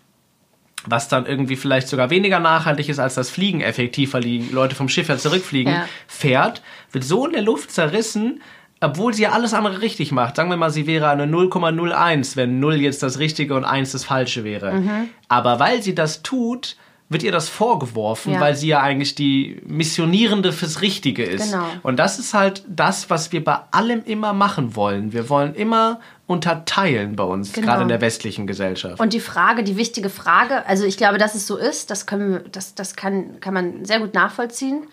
was dann irgendwie vielleicht sogar weniger nachhaltig ist als das Fliegen effektiv, weil die Leute vom Schiff ja zurückfliegen, Ja. fährt, wird so in der Luft zerrissen, obwohl sie ja alles andere richtig macht. Sagen wir mal, sie wäre eine 0,01, wenn 0 jetzt das Richtige und 1 das Falsche wäre. Mhm. Aber weil sie das tut, wird ihr das vorgeworfen, Ja. weil sie ja eigentlich die Missionierende fürs Richtige ist. Genau. Und das ist halt das, was wir bei allem immer machen wollen. Wir wollen immer unterteilen bei uns, Genau. gerade in der westlichen Gesellschaft. Und die Frage, die wichtige Frage, also ich glaube, dass es so ist, das, können das, das kann, kann man sehr gut nachvollziehen,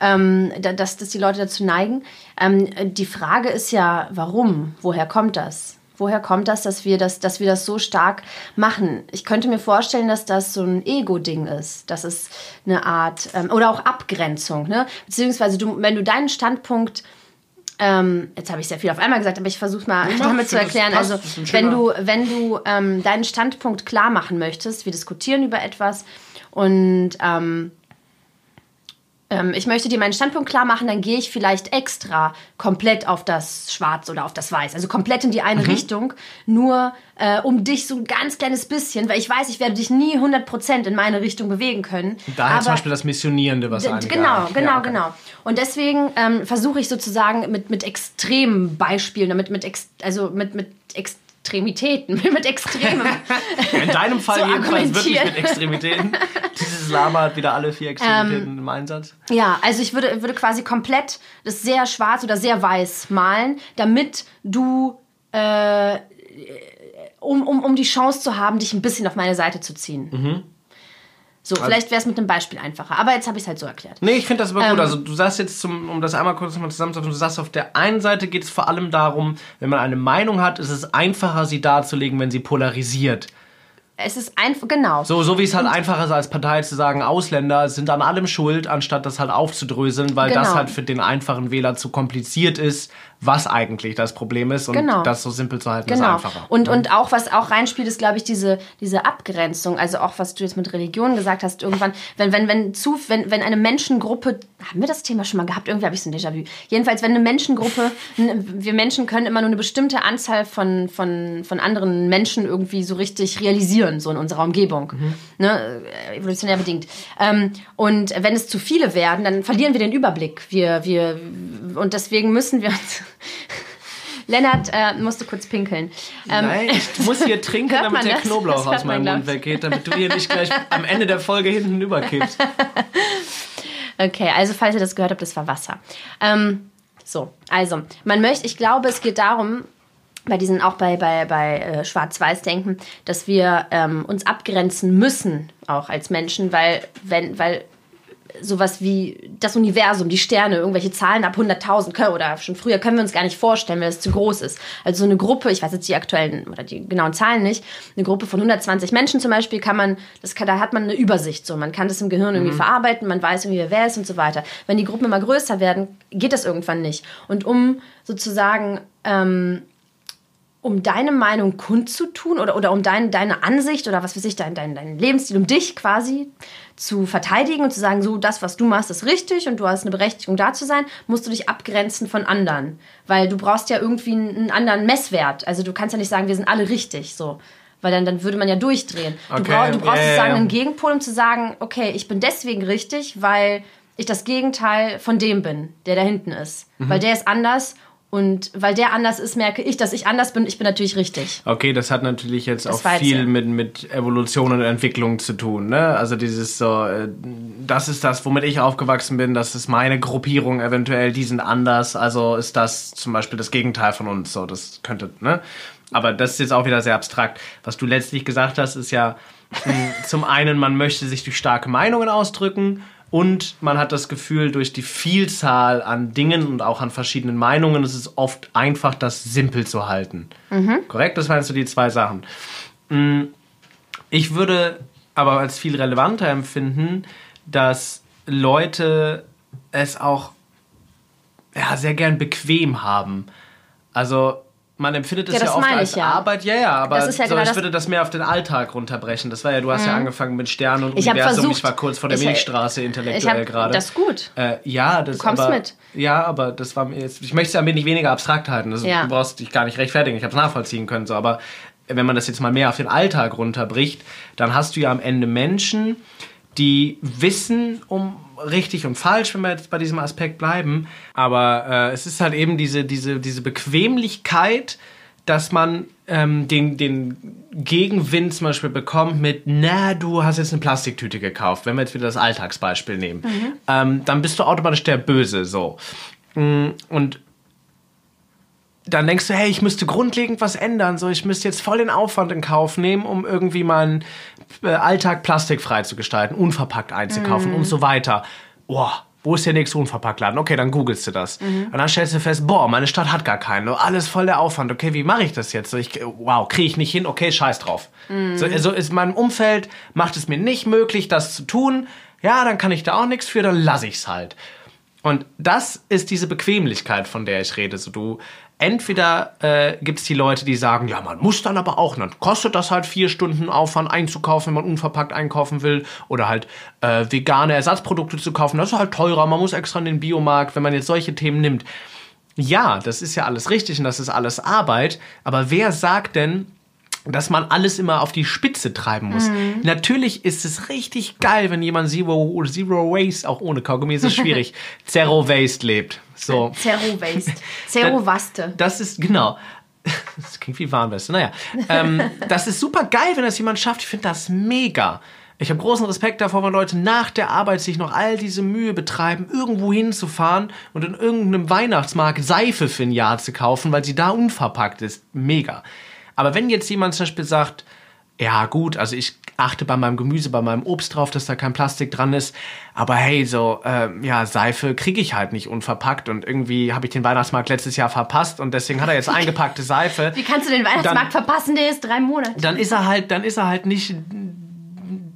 ähm, da- dass, dass die Leute dazu neigen. Ähm, die Frage ist ja, warum? Woher kommt das? Woher kommt das, dass wir das, dass wir das so stark machen? Ich könnte mir vorstellen, dass das so ein Ego-Ding ist. Das ist eine Art, ähm, oder auch Abgrenzung. Ne? Beziehungsweise, du, wenn du deinen Standpunkt ähm, jetzt habe ich sehr viel auf einmal gesagt, aber ich versuche mal Ja, damit zu erklären. Also, wenn du, wenn du ähm, deinen Standpunkt klar machen möchtest, wir diskutieren über etwas und ähm, ich möchte dir meinen Standpunkt klar machen, dann gehe ich vielleicht extra komplett auf das Schwarz oder auf das Weiß. Also komplett in die Mhm. eine Richtung, nur äh, um dich so ein ganz kleines bisschen, weil ich weiß, ich werde dich nie 100% in meine Richtung bewegen können. Daher zum Beispiel das Missionierende, was einige Genau, genau, Ja, okay. genau. Und deswegen ähm, versuche ich sozusagen mit, mit extremen Beispielen, damit mit ex, also mit, mit Extremitäten, mit Extremen. In deinem Fall So jedenfalls wirklich mit Extremitäten. Dieses Lama hat wieder alle vier Extremitäten im Einsatz. ja, also ich würde, würde quasi komplett das sehr schwarz oder sehr weiß malen, damit du, äh, um, um, um die Chance zu haben, dich ein bisschen auf meine Seite zu ziehen. Mhm. So, vielleicht wäre es mit einem Beispiel einfacher. Aber jetzt habe ich es halt so erklärt. Nee, ich finde das aber Ähm. gut. Also du sagst jetzt, zum, um das einmal kurz mal zusammenzufassen, du sagst, auf der einen Seite geht es vor allem darum, wenn man eine Meinung hat, ist es einfacher, sie darzulegen, wenn sie polarisiert. Es ist einfach, genau. So, so wie es halt einfacher ist als Partei zu sagen, Ausländer sind an allem schuld, anstatt das halt aufzudröseln, weil das Genau. halt für den einfachen Wähler zu kompliziert ist, was eigentlich das Problem ist. Und Genau. das so simpel zu halten, Genau. ist einfacher. Und, und auch, was auch reinspielt, ist, glaube ich, diese, diese Abgrenzung. Also auch, was du jetzt mit Religion gesagt hast, irgendwann, wenn, wenn, wenn, zu, wenn, wenn eine Menschengruppe, haben wir das Thema schon mal gehabt? Irgendwie habe ich so ein Déjà-vu. Jedenfalls, wenn eine Menschengruppe, wir Menschen können immer nur eine bestimmte Anzahl von, von, von anderen Menschen irgendwie so richtig realisieren, so in unserer Umgebung. Ne? äh, Evolutionär bedingt. Ähm, und wenn es zu viele werden, dann verlieren wir den Überblick. Wir, wir, und deswegen müssen wir uns. Lennart äh, musste kurz pinkeln. Ähm, Nein, ich muss hier trinken, damit der das? Knoblauch Das aus meinem Mund weggeht, damit du hier nicht gleich am Ende der Folge hinten überkippst. Okay, also falls ihr das gehört habt, das war Wasser. Ähm, so, also, man möchte, ich glaube, es geht darum, bei diesen, auch bei, bei, bei äh, Schwarz-Weiß-Denken, dass wir ähm, uns abgrenzen müssen, auch als Menschen, weil, wenn, weil sowas wie das Universum, die Sterne, irgendwelche Zahlen ab 100.000 oder schon früher können wir uns gar nicht vorstellen, weil es zu groß ist. Also so eine Gruppe, ich weiß jetzt die aktuellen oder die genauen Zahlen nicht, eine Gruppe von 120 Menschen zum Beispiel kann man, das kann, da hat man eine Übersicht so, man kann das im Gehirn irgendwie mhm. verarbeiten, man weiß irgendwie, wer ist und so weiter. Wenn die Gruppen immer größer werden, geht das irgendwann nicht. Und um sozusagen ähm, um deine Meinung kundzutun oder, oder um dein, deine Ansicht oder was weiß ich, dein, dein, dein Lebensstil, um dich quasi zu verteidigen und zu sagen, so, das, was du machst, ist richtig und du hast eine Berechtigung da zu sein, musst du dich abgrenzen von anderen. Weil du brauchst ja irgendwie einen, anderen Messwert. Also du kannst ja nicht sagen, wir sind alle richtig, so. Weil dann, dann würde man ja durchdrehen. Okay. Du, brauch, du brauchst yeah, sozusagen yeah. einen Gegenpol, um zu sagen, okay, ich bin deswegen richtig, weil ich das Gegenteil von dem bin, der da hinten ist. Mhm. Weil der ist anders und weil der anders ist, merke ich, dass ich anders bin. Ich bin natürlich richtig. Okay, das hat natürlich jetzt das auch viel mit, mit Evolution und Entwicklung zu tun. Ne? Also dieses so, äh, das ist das, womit ich aufgewachsen bin, das ist meine Gruppierung eventuell, die sind anders. Also ist das zum Beispiel das Gegenteil von uns. So, das könnte, ne? Aber das ist jetzt auch wieder sehr abstrakt. Was du letztlich gesagt hast, ist ja hm, zum einen, man möchte sich durch starke Meinungen ausdrücken und man hat das Gefühl, durch die Vielzahl an Dingen und auch an verschiedenen Meinungen ist es oft einfach, das simpel zu halten. Mhm. Korrekt? Das waren so die zwei Sachen. Mm, ich würde aber als viel relevanter empfinden, dass Leute es auch ja, sehr gern bequem haben. Also man empfindet es ja, ja oft als ja. Arbeit. Ja, ja, aber ja so, genau ich würde das mehr auf den Alltag runterbrechen. Das war ja, du hast mhm. ja angefangen mit Sternen und ich Universum. Versucht, ich war kurz vor der ich, Milchstraße intellektuell gerade. Das ist gut. Äh, ja, das du kommst aber, mit. Ja, aber das war mir jetzt. Ich möchte es ein wenig weniger abstrakt halten. Also, Du brauchst dich gar nicht rechtfertigen. Ich habe es nachvollziehen können. So, aber wenn man das jetzt mal mehr auf den Alltag runterbricht, dann hast du ja am Ende Menschen, die wissen um richtig und falsch, wenn wir jetzt bei diesem Aspekt bleiben. Aber äh, es ist halt eben diese, diese, diese Bequemlichkeit, dass man ähm, den, den Gegenwind zum Beispiel bekommt mit, na, du hast jetzt eine Plastiktüte gekauft, wenn wir jetzt wieder das Alltagsbeispiel nehmen, mhm. ähm, dann bist du automatisch der Böse, so. Mm, und dann denkst du, hey, ich müsste grundlegend was ändern, so, ich müsste jetzt voll den Aufwand in Kauf nehmen, um irgendwie meinen äh, Alltag plastikfrei zu gestalten, unverpackt einzukaufen mm. und so weiter. Boah, wo ist der nächste Unverpacktladen? Okay, dann googelst du das. Mhm. Und dann stellst du fest, boah, meine Stadt hat gar keinen. Alles voll der Aufwand. Okay, wie mache ich das jetzt? So, ich, wow, kriege ich nicht hin. Okay, scheiß drauf. Mhm. So, also ist mein Umfeld, macht es mir nicht möglich, das zu tun. Ja, dann kann ich da auch nichts für, dann lasse ich es halt. Und das ist diese Bequemlichkeit, von der ich rede. So, du entweder äh, gibt es die Leute, die sagen, ja, man muss dann aber auch, dann kostet das halt vier Stunden Aufwand einzukaufen, wenn man unverpackt einkaufen will, oder halt äh, vegane Ersatzprodukte zu kaufen, das ist halt teurer, man muss extra in den Biomarkt, wenn man jetzt solche Themen nimmt. Ja, das ist ja alles richtig und das ist alles Arbeit, aber wer sagt denn, dass man alles immer auf die Spitze treiben muss. Mhm. Natürlich ist es richtig geil, wenn jemand Zero, Zero Waste, auch ohne Kaugummi ist es schwierig, Zero Waste lebt. So. Zero Waste. Zero Waste. Das ist, genau. Das klingt wie Warnweste. Naja, ähm, das ist super geil, wenn das jemand schafft. Ich finde das mega. Ich habe großen Respekt davor, wenn Leute nach der Arbeit sich noch all diese Mühe betreiben, irgendwo hinzufahren und in irgendeinem Weihnachtsmarkt Seife für ein Jahr zu kaufen, weil sie da unverpackt ist. Mega. Aber wenn jetzt jemand zum Beispiel sagt, ja gut, also ich achte bei meinem Gemüse, bei meinem Obst drauf, dass da kein Plastik dran ist, aber hey, so, äh, ja, Seife kriege ich halt nicht unverpackt und irgendwie habe ich den Weihnachtsmarkt letztes Jahr verpasst und deswegen hat er jetzt eingepackte Seife. Wie kannst du den Weihnachtsmarkt dann, verpassen, der ist drei Monate. Dann ist er halt, dann ist er halt nicht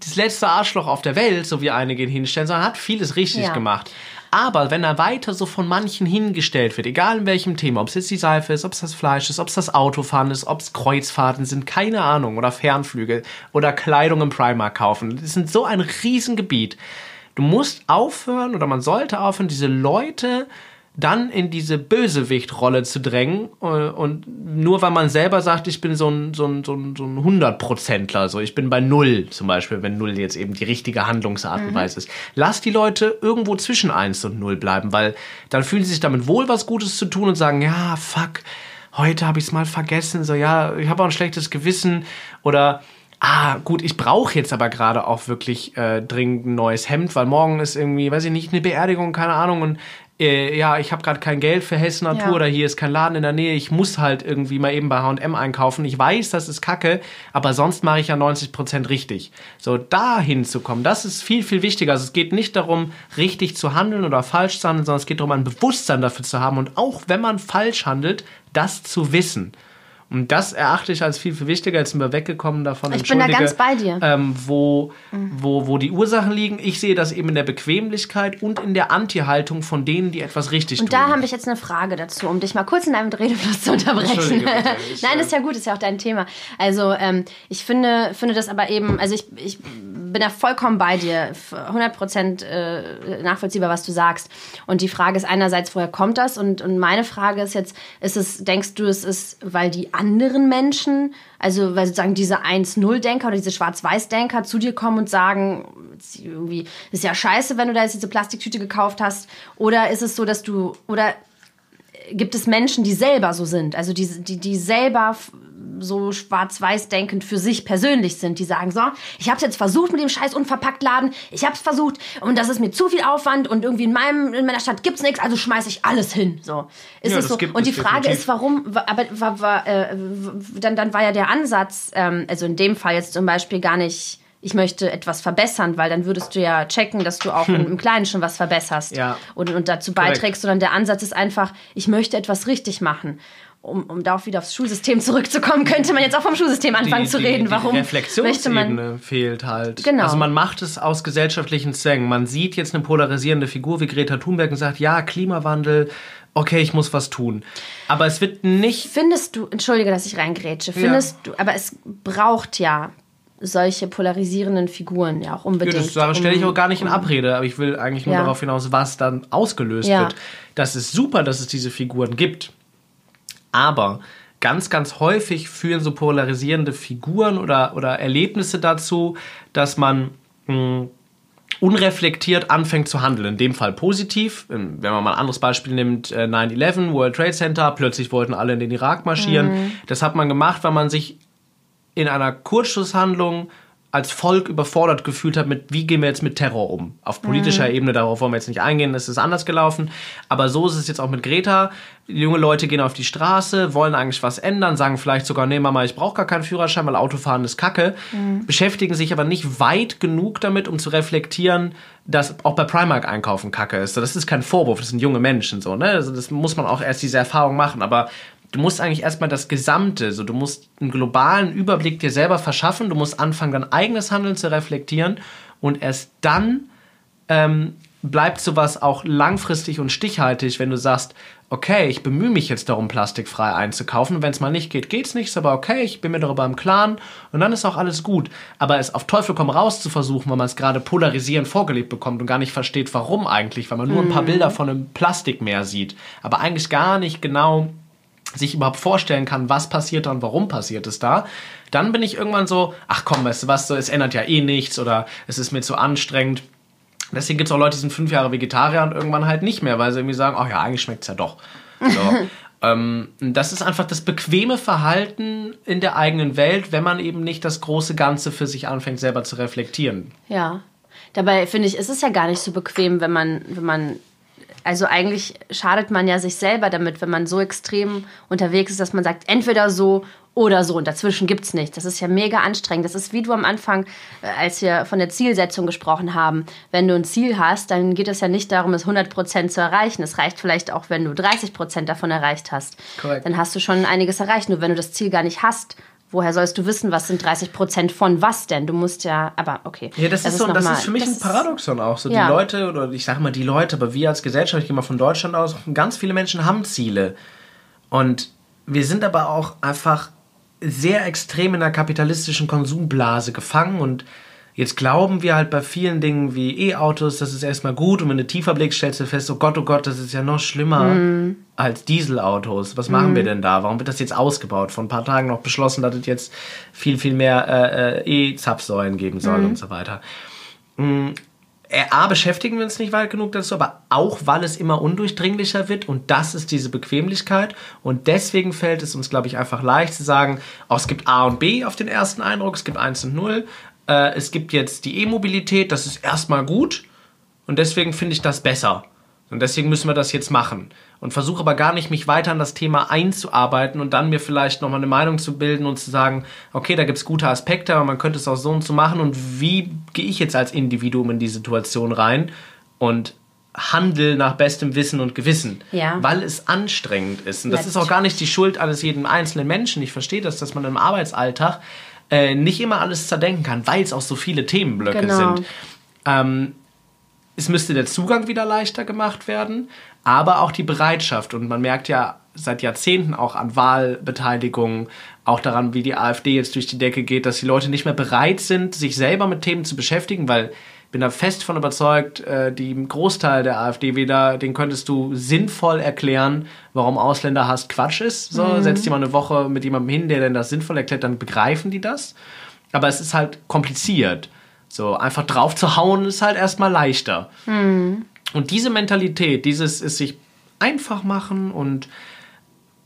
das letzte Arschloch auf der Welt, so wie einige ihn hinstellen, sondern hat vieles richtig ja. gemacht. Aber wenn er weiter so von manchen hingestellt wird, egal in welchem Thema, ob es jetzt die Seife ist, ob es das Fleisch ist, ob es das Autofahren ist, ob es Kreuzfahrten sind, keine Ahnung, oder Fernflüge oder Kleidung im Primark kaufen. Das ist so ein Riesengebiet. Du musst aufhören oder man sollte aufhören, diese Leute dann in diese Bösewicht-Rolle zu drängen äh, und nur weil man selber sagt, ich bin so ein, so ein, so ein, so ein 100%ler, so ich bin bei Null zum Beispiel, wenn Null jetzt eben die richtige Handlungsart und mhm. Weise ist. Lass die Leute irgendwo zwischen 1 und 0 bleiben, weil dann fühlen sie sich damit wohl, was Gutes zu tun und sagen, ja, fuck, heute habe ich es mal vergessen, so ja, ich habe auch ein schlechtes Gewissen oder ah, gut, ich brauche jetzt aber gerade auch wirklich äh, dringend ein neues Hemd, weil morgen ist irgendwie, weiß ich nicht, eine Beerdigung, keine Ahnung, und äh, ja, ich habe gerade kein Geld für Hessen Natur Ja. oder hier ist kein Laden in der Nähe, ich muss halt irgendwie mal eben bei H&M einkaufen. Ich weiß, das ist kacke, aber sonst mache ich ja 90% richtig. So, da hinzukommen, das ist viel, viel wichtiger. Also es geht nicht darum, richtig zu handeln oder falsch zu handeln, sondern es geht darum, ein Bewusstsein dafür zu haben und auch wenn man falsch handelt, das zu wissen. Und das erachte ich als viel, viel wichtiger. Jetzt sind wir weggekommen davon. Ich bin da ganz bei dir. Ähm, wo, wo, wo die Ursachen liegen. Ich sehe das eben in der Bequemlichkeit und in der Anti-Haltung von denen, die etwas richtig Und tun. da habe ich jetzt eine Frage dazu, um dich mal kurz in deinem Redefluss zu unterbrechen. Bitte, ich, Nein, äh, ist ja gut, ist ja auch dein Thema. Also ähm, ich finde, finde das aber eben, also ich, ich bin da vollkommen bei dir, 100% äh, nachvollziehbar, was du sagst. Und die Frage ist einerseits, woher kommt das? Und, und meine Frage ist jetzt, ist es, denkst du, es ist, weil die anderen Menschen, also weil sozusagen diese 1-0-Denker oder diese Schwarz-Weiß-Denker zu dir kommen und sagen, irgendwie, ist ja scheiße, wenn du da jetzt diese Plastiktüte gekauft hast. Oder ist es so, dass du, oder gibt es Menschen, die selber so sind, also die, die, die selber so schwarz-weiß denkend für sich persönlich sind, die sagen so, ich habe es jetzt versucht mit dem scheiß Unverpacktladen, ich habe es versucht und das ist mir zu viel Aufwand und irgendwie in meinem in meiner Stadt gibt's nichts, also schmeiße ich alles hin, so. Ist Ja, es so und die Frage definitiv. ist, warum wa- aber war, war, äh, dann dann war ja der Ansatz, ähm, also in dem Fall jetzt zum Beispiel gar nicht ich möchte etwas verbessern, weil dann würdest du ja checken, dass du auch im, im Kleinen schon was verbesserst Ja. und, und dazu beiträgst, sondern der Ansatz ist einfach, ich möchte etwas richtig machen. Um, um da auch wieder aufs Schulsystem zurückzukommen, könnte man jetzt auch vom Schulsystem anfangen zu reden. Die, Warum die möchte man fehlt halt. Genau. Also man macht es aus gesellschaftlichen Zwängen. Man sieht jetzt eine polarisierende Figur wie Greta Thunberg und sagt, ja, Klimawandel, okay, ich muss was tun. Aber es wird nicht Findest du, entschuldige, dass ich reingrätsche, findest du, aber es braucht ja solche polarisierenden Figuren ja auch Ja, unbedingt. das stelle ich auch gar nicht in Abrede, aber ich will eigentlich nur Ja. darauf hinaus, was dann ausgelöst Ja. wird. Das ist super, dass es diese Figuren gibt. Aber ganz, ganz häufig führen so polarisierende Figuren oder, oder Erlebnisse dazu, dass man mh, unreflektiert anfängt zu handeln. In dem Fall positiv. Ähm, Wenn man mal ein anderes Beispiel nimmt, äh, 9-11, World Trade Center, plötzlich wollten alle in den Irak marschieren. Das hat man gemacht, weil man sich in einer Kurzschlusshandlung als Volk überfordert gefühlt hat mit, wie gehen wir jetzt mit Terror um? Auf politischer Ebene, darauf wollen wir jetzt nicht eingehen, es ist anders gelaufen. Aber so ist es jetzt auch mit Greta. Junge Leute gehen auf die Straße, wollen eigentlich was ändern, sagen vielleicht sogar, nee Mama, ich brauche gar keinen Führerschein, weil Autofahren ist Kacke. Beschäftigen sich aber nicht weit genug damit, um zu reflektieren, dass auch bei Primark einkaufen Kacke ist. Das ist kein Vorwurf, das sind junge Menschen so, ne? Also das muss man auch erst diese Erfahrung machen, aber du musst eigentlich erstmal das Gesamte, so du musst einen globalen Überblick dir selber verschaffen, du musst anfangen, dein eigenes Handeln zu reflektieren und erst dann ähm, bleibt sowas auch langfristig und stichhaltig, wenn du sagst, okay, ich bemühe mich jetzt darum, plastikfrei einzukaufen. Wenn es mal nicht geht, geht's nicht, ist aber okay, ich bin mir darüber im Klaren und dann ist auch alles gut. Aber es auf Teufel komm raus zu versuchen, weil man es gerade polarisierend vorgelebt bekommt und gar nicht versteht, warum eigentlich, weil man nur ein paar Bilder von einem Plastikmeer sieht, aber eigentlich gar nicht genau sich überhaupt vorstellen kann, was passiert da und warum passiert es da, dann bin ich irgendwann so, ach komm, weißt du was, so, es ändert ja eh nichts oder es ist mir zu anstrengend. Deswegen gibt es auch Leute, die sind fünf Jahre Vegetarier und irgendwann halt nicht mehr, weil sie irgendwie sagen, ach ja, eigentlich schmeckt es ja doch. So. ähm, das ist einfach das bequeme Verhalten in der eigenen Welt, wenn man eben nicht das große Ganze für sich anfängt, selber zu reflektieren. Ja. Dabei finde ich, ist es ja gar nicht so bequem, wenn man, wenn man, also eigentlich schadet man ja sich selber damit, wenn man so extrem unterwegs ist, dass man sagt, entweder so oder so und dazwischen gibt es nichts. Das ist ja mega anstrengend. Das ist wie du am Anfang, äh, als wir von der Zielsetzung gesprochen haben. Wenn du ein Ziel hast, dann geht es ja nicht darum, es 100% zu erreichen. Es reicht vielleicht auch, wenn du 30% davon erreicht hast. Korrekt. Dann hast du schon einiges erreicht. Nur wenn du das Ziel gar nicht hast, woher sollst du wissen, was sind 30% von was denn? Du musst ja, aber okay. Ja, das, ist, so, das noch ist für mich mal- ein das- Paradoxon auch. So Ja. die Leute, oder ich sage mal die Leute, aber wir als Gesellschaft, ich gehe mal von Deutschland aus, ganz viele Menschen haben Ziele. Und wir sind aber auch einfach sehr extrem in der kapitalistischen Konsumblase gefangen und jetzt glauben wir halt bei vielen Dingen wie E-Autos, das ist erstmal gut und wenn du tiefer blickst, stellst du fest, oh Gott, oh Gott, das ist ja noch schlimmer als Dieselautos. Was machen wir denn da? Warum wird das jetzt ausgebaut? Vor ein paar Tagen noch beschlossen, dass es jetzt viel, viel mehr äh, äh, E-Zapfsäulen geben soll und so weiter. Äh, A, beschäftigen wir uns nicht weit genug dazu, aber auch, weil es immer undurchdringlicher wird und das ist diese Bequemlichkeit und deswegen fällt es uns, glaube ich, einfach leicht zu sagen, oh, es gibt A und B auf den ersten Eindruck, es gibt 1 und 0, äh, es gibt jetzt die E-Mobilität, das ist erstmal gut und deswegen finde ich das besser. Und deswegen müssen wir das jetzt machen. Und versuche aber gar nicht, mich weiter an das Thema einzuarbeiten und dann mir vielleicht nochmal eine Meinung zu bilden und zu sagen, okay, da gibt es gute Aspekte, aber man könnte es auch so und so machen. Und wie gehe ich jetzt als Individuum in die Situation rein und handle nach bestem Wissen und Gewissen? Ja. Weil es anstrengend ist. Und das ist auch gar nicht die Schuld eines jeden einzelnen Menschen. Ich verstehe das, dass man im Arbeitsalltag äh, nicht immer alles zerdenken kann, weil es auch so viele Themenblöcke Genau. sind. Ähm, es müsste der Zugang wieder leichter gemacht werden, aber auch die Bereitschaft. Und man merkt ja seit Jahrzehnten auch an Wahlbeteiligung, auch daran, wie die AfD jetzt durch die Decke geht, dass die Leute nicht mehr bereit sind, sich selber mit Themen zu beschäftigen, weil bin da fest von überzeugt, äh, die Großteil der AfD-Wähler, den könntest du sinnvoll erklären, warum Ausländerhass Quatsch ist. So, setz dir mal eine Woche mit jemandem hin, der denn das sinnvoll erklärt, dann begreifen die das. Aber es ist halt kompliziert. So, einfach drauf zu hauen ist halt erstmal leichter. Und diese Mentalität, dieses ist sich einfach machen und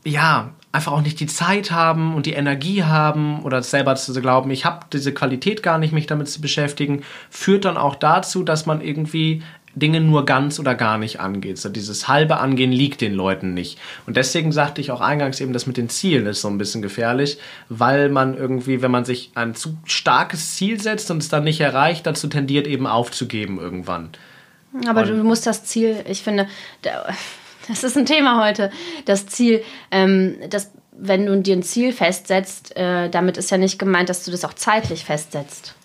ja, einfach auch nicht die Zeit haben und die Energie haben oder selber zu glauben, ich habe diese Qualität gar nicht, mich damit zu beschäftigen, führt dann auch dazu, dass man irgendwie Dinge nur ganz oder gar nicht angeht. So dieses halbe Angehen liegt den Leuten nicht. Und deswegen sagte ich auch eingangs eben, das mit den Zielen ist so ein bisschen gefährlich, weil man irgendwie, wenn man sich ein zu starkes Ziel setzt und es dann nicht erreicht, dazu tendiert eben aufzugeben irgendwann. Aber du musst das Ziel, ich finde, das ist ein Thema heute, das Ziel, ähm, das, wenn du dir ein Ziel festsetzt, äh, damit ist ja nicht gemeint, dass du das auch zeitlich festsetzt.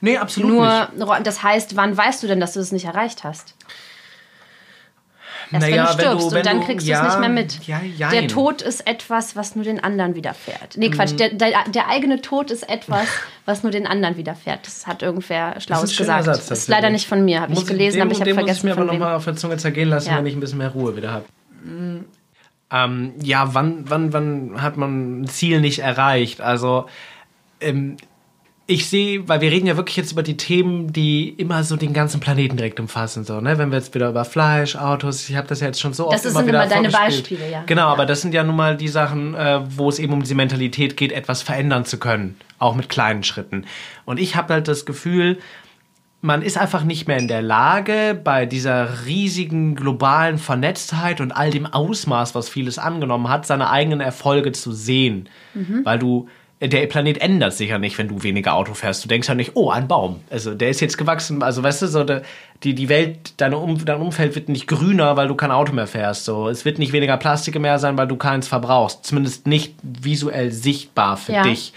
Nee, absolut nicht. Nur, das heißt, wann weißt du denn, dass du es nicht erreicht hast? Erst Naja, wenn du wenn du- stirbst wenn und dann kriegst du ja, es nicht mehr mit. ja, jein. der Tod ist etwas, was nur den anderen widerfährt. Nee, Mhm. Quatsch, der, der, der eigene Tod ist etwas, was nur den anderen widerfährt. Das hat irgendwer Schlaues gesagt. Satz, das ist leider nicht von mir, habe ich gelesen, aber ich habe vergessen muss ich mir aber nochmal auf der Zunge zergehen lassen, Ja. wenn ich ein bisschen mehr Ruhe wieder habe. Ähm, ja, wann, wann, wann hat man ein Ziel nicht erreicht? Also, ähm, ich sehe, weil wir reden ja wirklich jetzt über die Themen, die immer so den ganzen Planeten direkt umfassen. So, ne? Wenn wir jetzt wieder über Fleisch, Autos, ich habe das ja jetzt schon so Das oft immer sind wieder immer deine. Beispiele, ja. Genau, Ja. aber das sind ja nun mal die Sachen, äh, wo es eben um diese Mentalität geht, etwas verändern zu können. Auch mit kleinen Schritten. Und ich habe halt das Gefühl, man ist einfach nicht mehr in der Lage, bei dieser riesigen globalen Vernetztheit und all dem Ausmaß, was vieles angenommen hat, seine eigenen Erfolge zu sehen. Weil du, der Planet ändert sich ja nicht, wenn du weniger Auto fährst. Du denkst ja nicht, oh, ein Baum. Also der ist jetzt gewachsen. Also weißt du, so die, die Welt, deine um, dein Umfeld wird nicht grüner, weil du kein Auto mehr fährst. So. Es wird nicht weniger Plastik mehr sein, weil du keins verbrauchst. Zumindest nicht visuell sichtbar für Ja. dich.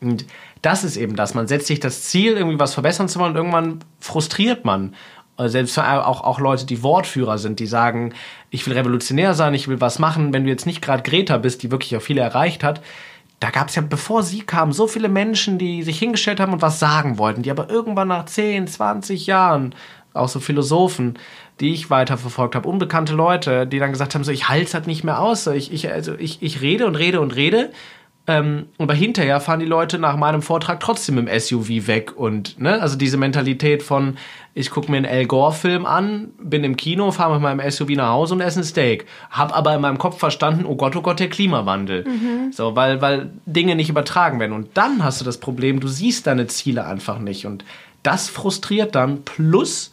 Und das ist eben das. Man setzt sich das Ziel, irgendwie was verbessern zu wollen und irgendwann frustriert man. Also Selbst auch, auch Leute, die Wortführer sind, die sagen, ich will revolutionär sein, ich will was machen. Wenn du jetzt nicht gerade Greta bist, die wirklich auch viele erreicht hat, da gab es ja, bevor sie kam, so viele Menschen, die sich hingestellt haben und was sagen wollten, die aber irgendwann nach 10, 20 Jahren, auch so Philosophen, die ich weiterverfolgt habe, unbekannte Leute, die dann gesagt haben, so ich halte es halt nicht mehr aus. So, ich, ich, also ich, ich rede und rede und rede ähm, aber hinterher fahren die Leute nach meinem Vortrag trotzdem im SUV weg und ne, also diese Mentalität von ich gucke mir einen Al Gore Film an, bin im Kino, fahre mit meinem SUV nach Hause und esse ein Steak, hab aber in meinem Kopf verstanden, oh Gott, oh Gott, der Klimawandel, so weil weil Dinge nicht übertragen werden. Und dann hast du das Problem, du siehst deine Ziele einfach nicht. Und das frustriert dann plus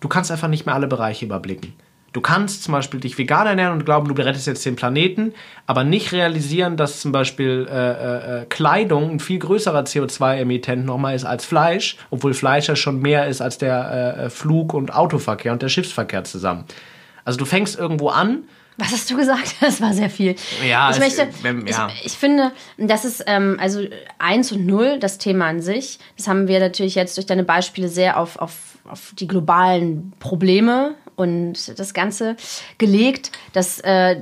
du kannst einfach nicht mehr alle Bereiche überblicken. Du kannst zum Beispiel dich vegan ernähren und glauben, du rettest jetzt den Planeten, aber nicht realisieren, dass zum Beispiel äh, äh, Kleidung ein viel größerer CO2-Emittent nochmal ist als Fleisch, obwohl Fleisch ja schon mehr ist als der äh, Flug- und Autoverkehr und der Schiffsverkehr zusammen. Also du fängst irgendwo an, Was hast du gesagt? Das war sehr viel. Ja, ich es- möchte, wenn- ja. ich, ich finde, das ist ähm, also eins und null das Thema an sich. Das haben wir natürlich jetzt durch deine Beispiele sehr auf, auf, auf die globalen Probleme und das Ganze gelegt. Dass äh,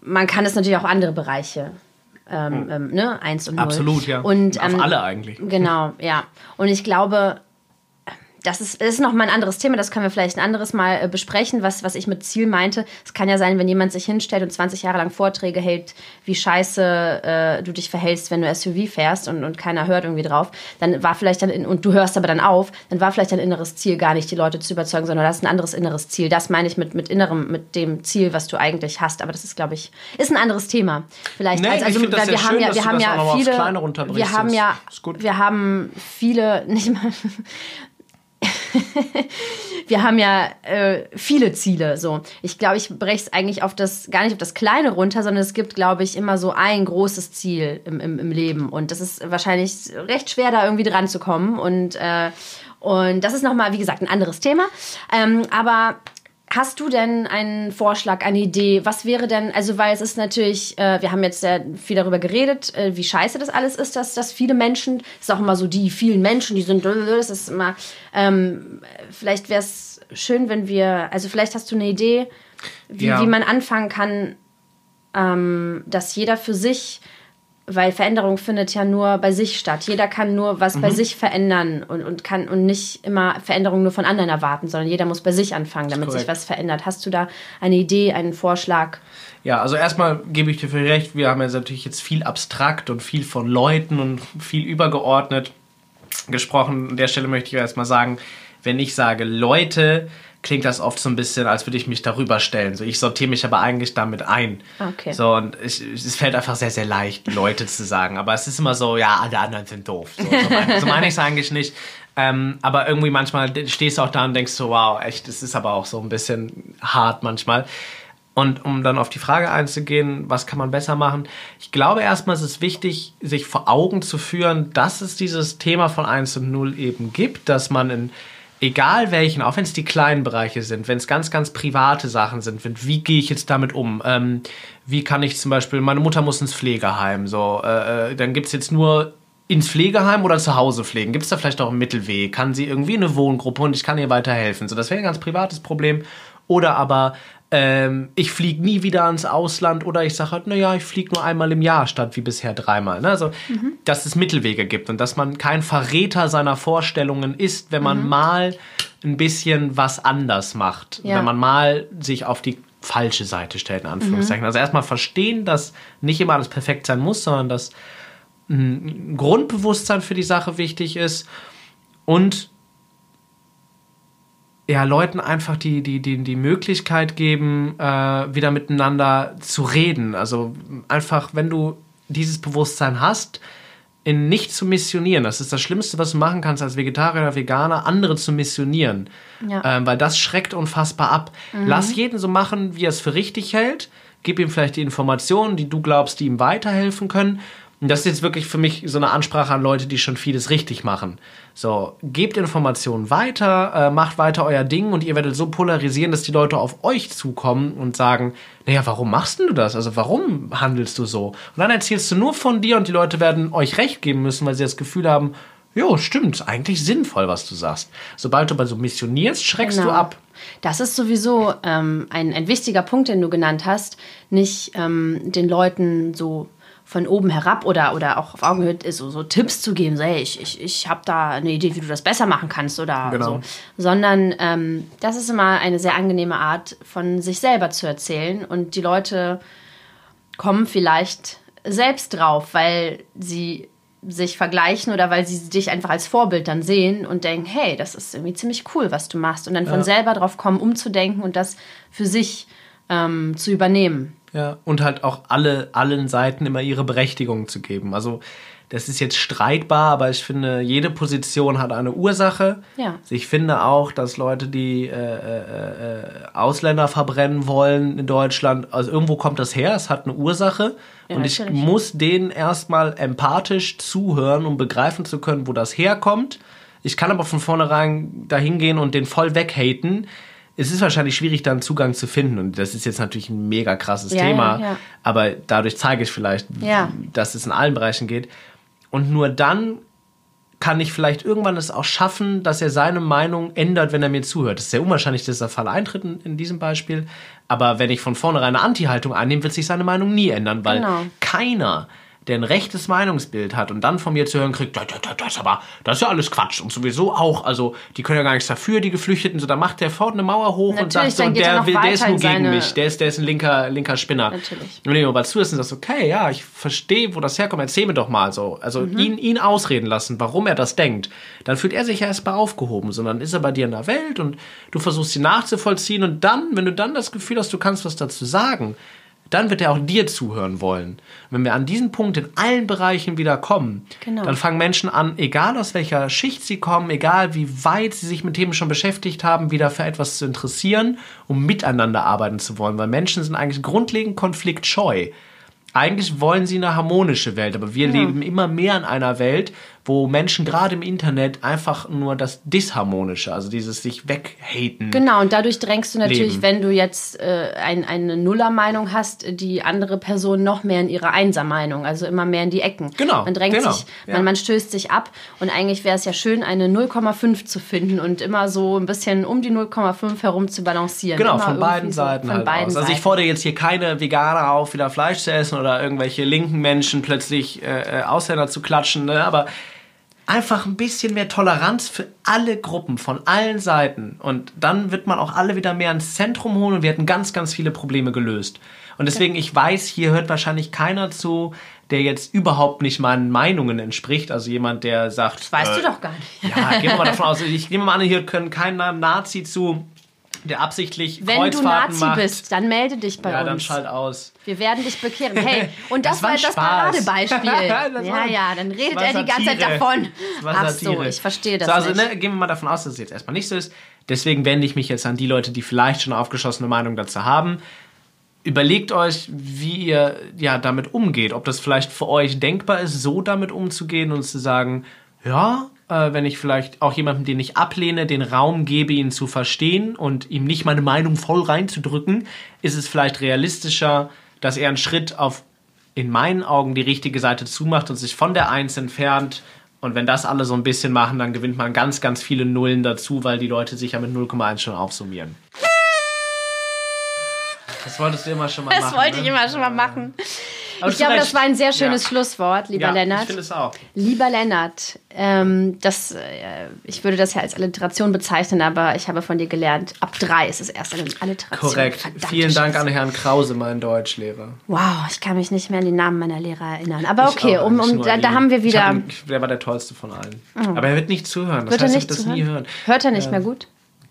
man kann es natürlich auch andere Bereiche. Ähm, ähm, ne? Eins und null. Absolut, ja. Und, Auf ähm, alle eigentlich. Genau, ja. Und ich glaube, das ist, das ist nochmal ein anderes Thema, das können wir vielleicht ein anderes Mal äh, besprechen, was, was ich mit Ziel meinte. Es kann ja sein, wenn jemand sich hinstellt und 20 Jahre lang Vorträge hält, wie scheiße äh, du dich verhältst, wenn du SUV fährst und, und keiner hört irgendwie drauf, dann war vielleicht dann, in, und du hörst aber dann auf, dann war vielleicht dein inneres Ziel gar nicht, die Leute zu überzeugen, sondern das ist ein anderes inneres Ziel. Das meine ich mit, mit innerem, mit dem Ziel, was du eigentlich hast. Aber das ist, glaube ich, ist ein anderes Thema. Vielleicht Nee, als, also, weil wir haben schön, ja, wir haben ja viele, wir haben ja, wir haben viele, nicht mal, wir haben ja äh, viele Ziele. So, ich glaube, ich breche es eigentlich auf das gar nicht auf das Kleine runter, sondern es gibt, glaube ich, immer so ein großes Ziel im, im, im Leben und das ist wahrscheinlich recht schwer, da irgendwie dran zu kommen und äh, und das ist nochmal, wie gesagt, ein anderes Thema. Ähm, aber Hast du denn einen Vorschlag, eine Idee? Was wäre denn, also weil es ist natürlich, äh, wir haben jetzt sehr viel darüber geredet, äh, wie scheiße das alles ist, dass, dass viele Menschen, das ist auch immer so die vielen Menschen, die sind, das ist immer, ähm, vielleicht wäre es schön, wenn wir, also vielleicht hast du eine Idee, wie, ja. wie man anfangen kann, ähm, dass jeder für sich weil Veränderung findet ja nur bei sich statt. Jeder kann nur was mhm. bei sich verändern und, und kann und nicht immer Veränderungen nur von anderen erwarten, sondern jeder muss bei sich anfangen, damit sich was verändert. Hast du da eine Idee, einen Vorschlag? Ja, also erstmal gebe ich dir für recht, wir haben ja natürlich jetzt viel abstrakt und viel von Leuten und viel übergeordnet gesprochen. An der Stelle möchte ich erstmal sagen, wenn ich sage Leute, klingt das oft so ein bisschen, als würde ich mich darüber stellen. So, ich sortiere mich aber eigentlich damit ein. Okay. So, und ich, es fällt einfach sehr, sehr leicht, Leute zu sagen. Aber es ist immer so, ja, alle anderen sind doof. So, so meine, so meine ich es eigentlich nicht. Ähm, aber irgendwie manchmal stehst du auch da und denkst so, wow, echt, es ist aber auch so ein bisschen hart manchmal. Und um dann auf die Frage einzugehen, was kann man besser machen? Ich glaube erstmal ist es wichtig, sich vor Augen zu führen, dass es dieses Thema von 1 und 0 eben gibt, dass man in egal welchen, auch wenn es die kleinen Bereiche sind, wenn es ganz, ganz private Sachen sind, wie gehe ich jetzt damit um? Ähm, wie kann ich zum Beispiel, meine Mutter muss ins Pflegeheim, so, äh, äh dann gibt es jetzt nur ins Pflegeheim oder zu Hause pflegen? Gibt es da vielleicht auch einen Mittelweg? Kann sie irgendwie eine Wohngruppe und ich kann ihr weiterhelfen? So, das wäre ein ganz privates Problem. Oder aber ähm, ich fliege nie wieder ans Ausland oder ich sage halt, naja, ich fliege nur einmal im Jahr statt wie bisher dreimal. Ne? Also, mhm. dass es Mittelwege gibt und dass man kein Verräter seiner Vorstellungen ist, wenn man mhm. mal ein bisschen was anders macht. Ja. Wenn man mal sich auf die falsche Seite stellt, in Anführungszeichen. Mhm. Also erstmal verstehen, dass nicht immer alles perfekt sein muss, sondern dass ein Grundbewusstsein für die Sache wichtig ist und ja, Leuten einfach die, die, die, die Möglichkeit geben, äh, wieder miteinander zu reden. Also einfach, wenn du dieses Bewusstsein hast, in nicht zu missionieren. Das ist das Schlimmste, was du machen kannst als Vegetarier oder Veganer, andere zu missionieren. Ja. Ähm, weil das schreckt unfassbar ab. Mhm. Lass jeden so machen, wie er es für richtig hält. Gib ihm vielleicht die Informationen, die du glaubst, die ihm weiterhelfen können. Und das ist jetzt wirklich für mich so eine Ansprache an Leute, die schon vieles richtig machen. So, gebt Informationen weiter, äh, macht weiter euer Ding und ihr werdet so polarisieren, dass die Leute auf euch zukommen und sagen, naja, warum machst du das? Also warum handelst du so? Und dann erzählst du nur von dir und die Leute werden euch recht geben müssen, weil sie das Gefühl haben, jo, stimmt, eigentlich sinnvoll, was du sagst. Sobald du bei so missionierst, schreckst genau. du ab. Das ist sowieso ähm, ein, ein wichtiger Punkt, den du genannt hast, nicht ähm, den Leuten so von oben herab oder, oder auch auf Augenhöhe so, so Tipps zu geben, so, hey, ich, ich, ich habe da eine Idee, wie du das besser machen kannst oder genau. so. Sondern ähm, das ist immer eine sehr angenehme Art, von sich selber zu erzählen. Und die Leute kommen vielleicht selbst drauf, weil sie sich vergleichen oder weil sie dich einfach als Vorbild dann sehen und denken, hey, das ist irgendwie ziemlich cool, was du machst. Und dann von ja. selber drauf kommen, umzudenken und das für sich ähm, zu übernehmen. Ja, und halt auch alle, allen Seiten immer ihre Berechtigung zu geben. Also das ist jetzt streitbar, aber ich finde, jede Position hat eine Ursache. Ja. Ich finde auch, dass Leute, die äh, äh, äh, Ausländer verbrennen wollen in Deutschland, also irgendwo kommt das her, es hat eine Ursache. Ja, und ich natürlich. muss denen erstmal empathisch zuhören, um begreifen zu können, wo das herkommt. Ich kann aber von vornherein dahin gehen und den voll weghaten es ist wahrscheinlich schwierig, da einen Zugang zu finden. Und das ist jetzt natürlich ein mega krasses ja, Thema. Ja, ja. Aber dadurch zeige ich vielleicht, dass es in allen Bereichen geht. Und nur dann kann ich vielleicht irgendwann es auch schaffen, dass er seine Meinung ändert, wenn er mir zuhört. Es ist sehr unwahrscheinlich, dass der Fall eintritt in, in, diesem Beispiel. Aber wenn ich von vornherein eine Anti-Haltung einnehme, wird sich seine Meinung nie ändern, weil genau. keiner der ein rechtes Meinungsbild hat und dann von mir zu hören kriegt, das, das, das, aber das ist ja alles Quatsch und sowieso auch, also die können ja gar nichts dafür, die Geflüchteten, so da macht der fort eine Mauer hoch Natürlich, und sagt so, der, will, der ist nur gegen mich, der ist, der ist ein linker, linker Spinner. Natürlich. Und wenn du aber zuhörst und sagst, okay, ja, ich verstehe, wo das herkommt, erzähl mir doch mal so. Also mhm. ihn, ihn ausreden lassen, warum er das denkt, dann fühlt er sich ja erstmal aufgehoben, sondern ist er bei dir in der Welt und du versuchst sie nachzuvollziehen und dann, wenn du dann das Gefühl hast, du kannst was dazu sagen, dann wird er auch dir zuhören wollen. Wenn wir an diesen Punkt in allen Bereichen wieder kommen, Genau. dann fangen Menschen an, egal aus welcher Schicht sie kommen, egal wie weit sie sich mit Themen schon beschäftigt haben, wieder für etwas zu interessieren, um miteinander arbeiten zu wollen. Weil Menschen sind eigentlich grundlegend konfliktscheu. Eigentlich wollen sie eine harmonische Welt, aber wir leben immer mehr in einer Welt, wo Menschen gerade im Internet einfach nur das Disharmonische, also dieses sich weghaten. Genau, und dadurch drängst du natürlich, Leben. wenn du jetzt äh, ein, eine Nuller-Meinung hast, die andere Person noch mehr in ihre Einser-Meinung, also immer mehr in die Ecken. Genau, Man drängt genau, sich, ja. man, man stößt sich ab und eigentlich wäre es ja schön, eine 0,5 zu finden und immer so ein bisschen um die 0,5 herum zu balancieren. Genau, immer von beiden so, Seiten von halt beiden aus. Also ich fordere jetzt hier keine Veganer auf, wieder Fleisch zu essen oder irgendwelche linken Menschen plötzlich äh, äh, Ausländer zu klatschen, ne? aber einfach ein bisschen mehr Toleranz für alle Gruppen von allen Seiten und dann wird man auch alle wieder mehr ins Zentrum holen und wir hätten ganz, ganz viele Probleme gelöst. Und deswegen, ich weiß, hier hört wahrscheinlich keiner zu, der jetzt überhaupt nicht meinen Meinungen entspricht. Also jemand, der sagt... Das weißt äh, du doch gar nicht. Ja, gehen wir mal davon aus. Ich nehme mal an, hier können kein Nazi zu, der absichtlich Wenn du Kreuzfahrten Nazi macht. bist, dann melde dich bei Ja, uns. dann schalt aus. Wir werden dich bekehren. Hey, und das, Das war war das. Paradebeispiel. Das ja, ja, dann redet er die ganze Zeit davon. Ach so, ich verstehe das so, also. Ne, gehen wir mal davon aus, dass es jetzt erstmal nicht so ist. Deswegen wende ich mich jetzt an die Leute, die vielleicht schon eine aufgeschlossene Meinung dazu haben. Überlegt euch, wie ihr ja damit umgeht. Ob das vielleicht für euch denkbar ist, so damit umzugehen und zu sagen, ja, äh, wenn ich vielleicht auch jemandem, den ich ablehne, den Raum gebe, ihn zu verstehen und ihm nicht meine Meinung voll reinzudrücken, ist es vielleicht realistischer, dass er einen Schritt auf in meinen Augen die richtige Seite zumacht und sich von der Eins entfernt. Und wenn das alle so ein bisschen machen, dann gewinnt man ganz, ganz viele Nullen dazu, weil die Leute sich ja mit 0,1 schon aufsummieren. Das wolltest du immer schon mal Das machen. wollte ne? ich immer schon mal machen. Aber Ich glaube, Recht. das war ein sehr schönes Ja. Schlusswort, lieber ja, Lennart. Ich finde es auch. Lieber Lennart, ähm, das, äh, ich würde das ja als Alliteration bezeichnen, aber ich habe von dir gelernt, ab drei ist es erst eine Alliteration. Korrekt. Verdammte Vielen Dank an Herrn Krause, meinen Deutschlehrer. Wow, ich kann mich nicht mehr an die Namen meiner Lehrer erinnern. Aber okay, um, um, da, da haben wir wieder. hab der war der tollste von allen. Aber er wird nicht zuhören. Das wird er heißt, nicht er wird das zuhören? nie hören. Hört er nicht mehr gut?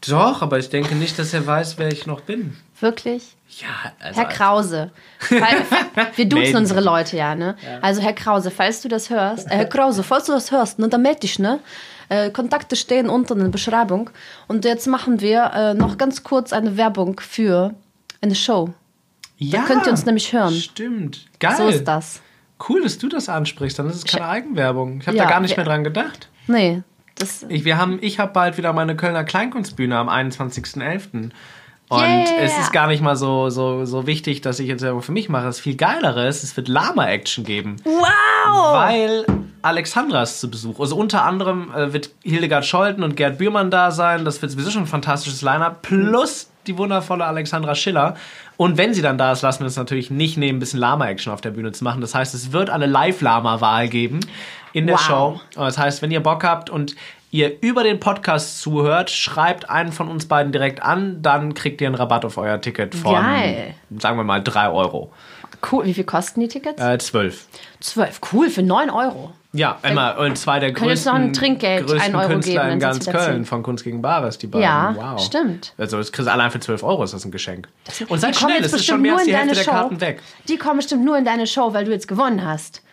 Doch, aber ich denke nicht, dass er weiß, wer ich noch bin. Wirklich? Ja, also Herr Krause. Wir duzen unsere. Leute ja, ne? Also Herr Krause, falls du das hörst, äh, Herr Krause, falls du das hörst, ne, dann melde dich, ne? Äh, Kontakte stehen unten in der Beschreibung. Und jetzt machen wir äh, noch ganz kurz eine Werbung für eine Show. ja, könnt ihr uns nämlich hören. Stimmt. Geil. So ist das. Cool, dass du das ansprichst. Dann ist es keine Eigenwerbung. Ich habe Ja, da gar nicht mehr dran gedacht. Nee, das. Ich, ich habe bald wieder meine Kölner Kleinkunstbühne am 21.11. Und Yeah. es ist gar nicht mal so, so, so wichtig, dass ich jetzt Werbung für mich mache. Das viel geilere ist, es wird Lama-Action geben. Wow! Weil Alexandra ist zu Besuch. Also unter anderem äh, wird Hildegard Scholten und Gerd Bührmann da sein. Das wird sowieso schon ein fantastisches Line-Up. Plus die wundervolle Alexandra Schiller. Und wenn sie dann da ist, lassen wir uns natürlich nicht nehmen, ein bisschen Lama-Action auf der Bühne zu machen. Das heißt, es wird eine Live-Lama-Wahl geben in der Wow. Show. Das heißt, wenn ihr Bock habt und ihr über den Podcast zuhört, schreibt einen von uns beiden direkt an, dann kriegt ihr einen Rabatt auf euer Ticket von, Geil. sagen wir mal, 3 Euro. Cool. Wie viel kosten die Tickets? Äh, 12. Zwölf. Cool, für 9 Euro. Ja, immer. Und zwei der jetzt größten, noch ein Trinkgeld, größten ein Euro Künstler geben, in ganz Köln, von Kunst gegen Bares, die beiden. Ja, wow. stimmt. Also das kriegst du allein für 12 Euro, ist das ein Geschenk. Und seid schnell, es ist schon mehr nur als in die Hälfte der. Karten weg. Die kommen bestimmt nur in deine Show, weil du jetzt gewonnen hast.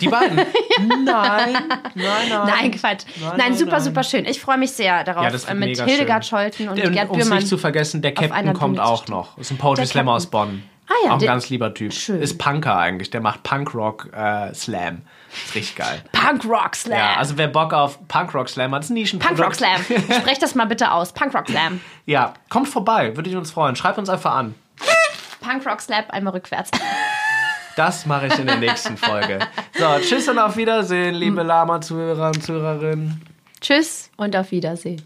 Die beiden? nein, nein, nein. Nein, Quatsch. Nein, nein, super, nein. super schön. Ich freue mich sehr darauf. Ja, das wird äh, mit mega Hildegard schön. Scholten und Und Gerd um es Bührmann. nicht zu vergessen, der Captain kommt Bühne auch noch. Ist ein Poetry Slammer aus. Bonn. Ah ja, auch ein ganz lieber Typ. Schön. Ist Punker eigentlich. Der macht Punkrock äh, Slam. Ist richtig geil. Punk Rock Slam. Ja, also wer Bock auf Punkrock Slam hat, ist ein Nischen Punk Rock Slam. Sprech das mal bitte aus. Punk Rock Slam. Ja, kommt vorbei, würde ich uns freuen. Schreibt uns einfach an. Punk Rock Slam einmal rückwärts. Das mache ich in der nächsten Folge. So, tschüss und auf Wiedersehen, liebe Lama-Zuhörer und Zuhörerinnen. Tschüss und auf Wiedersehen.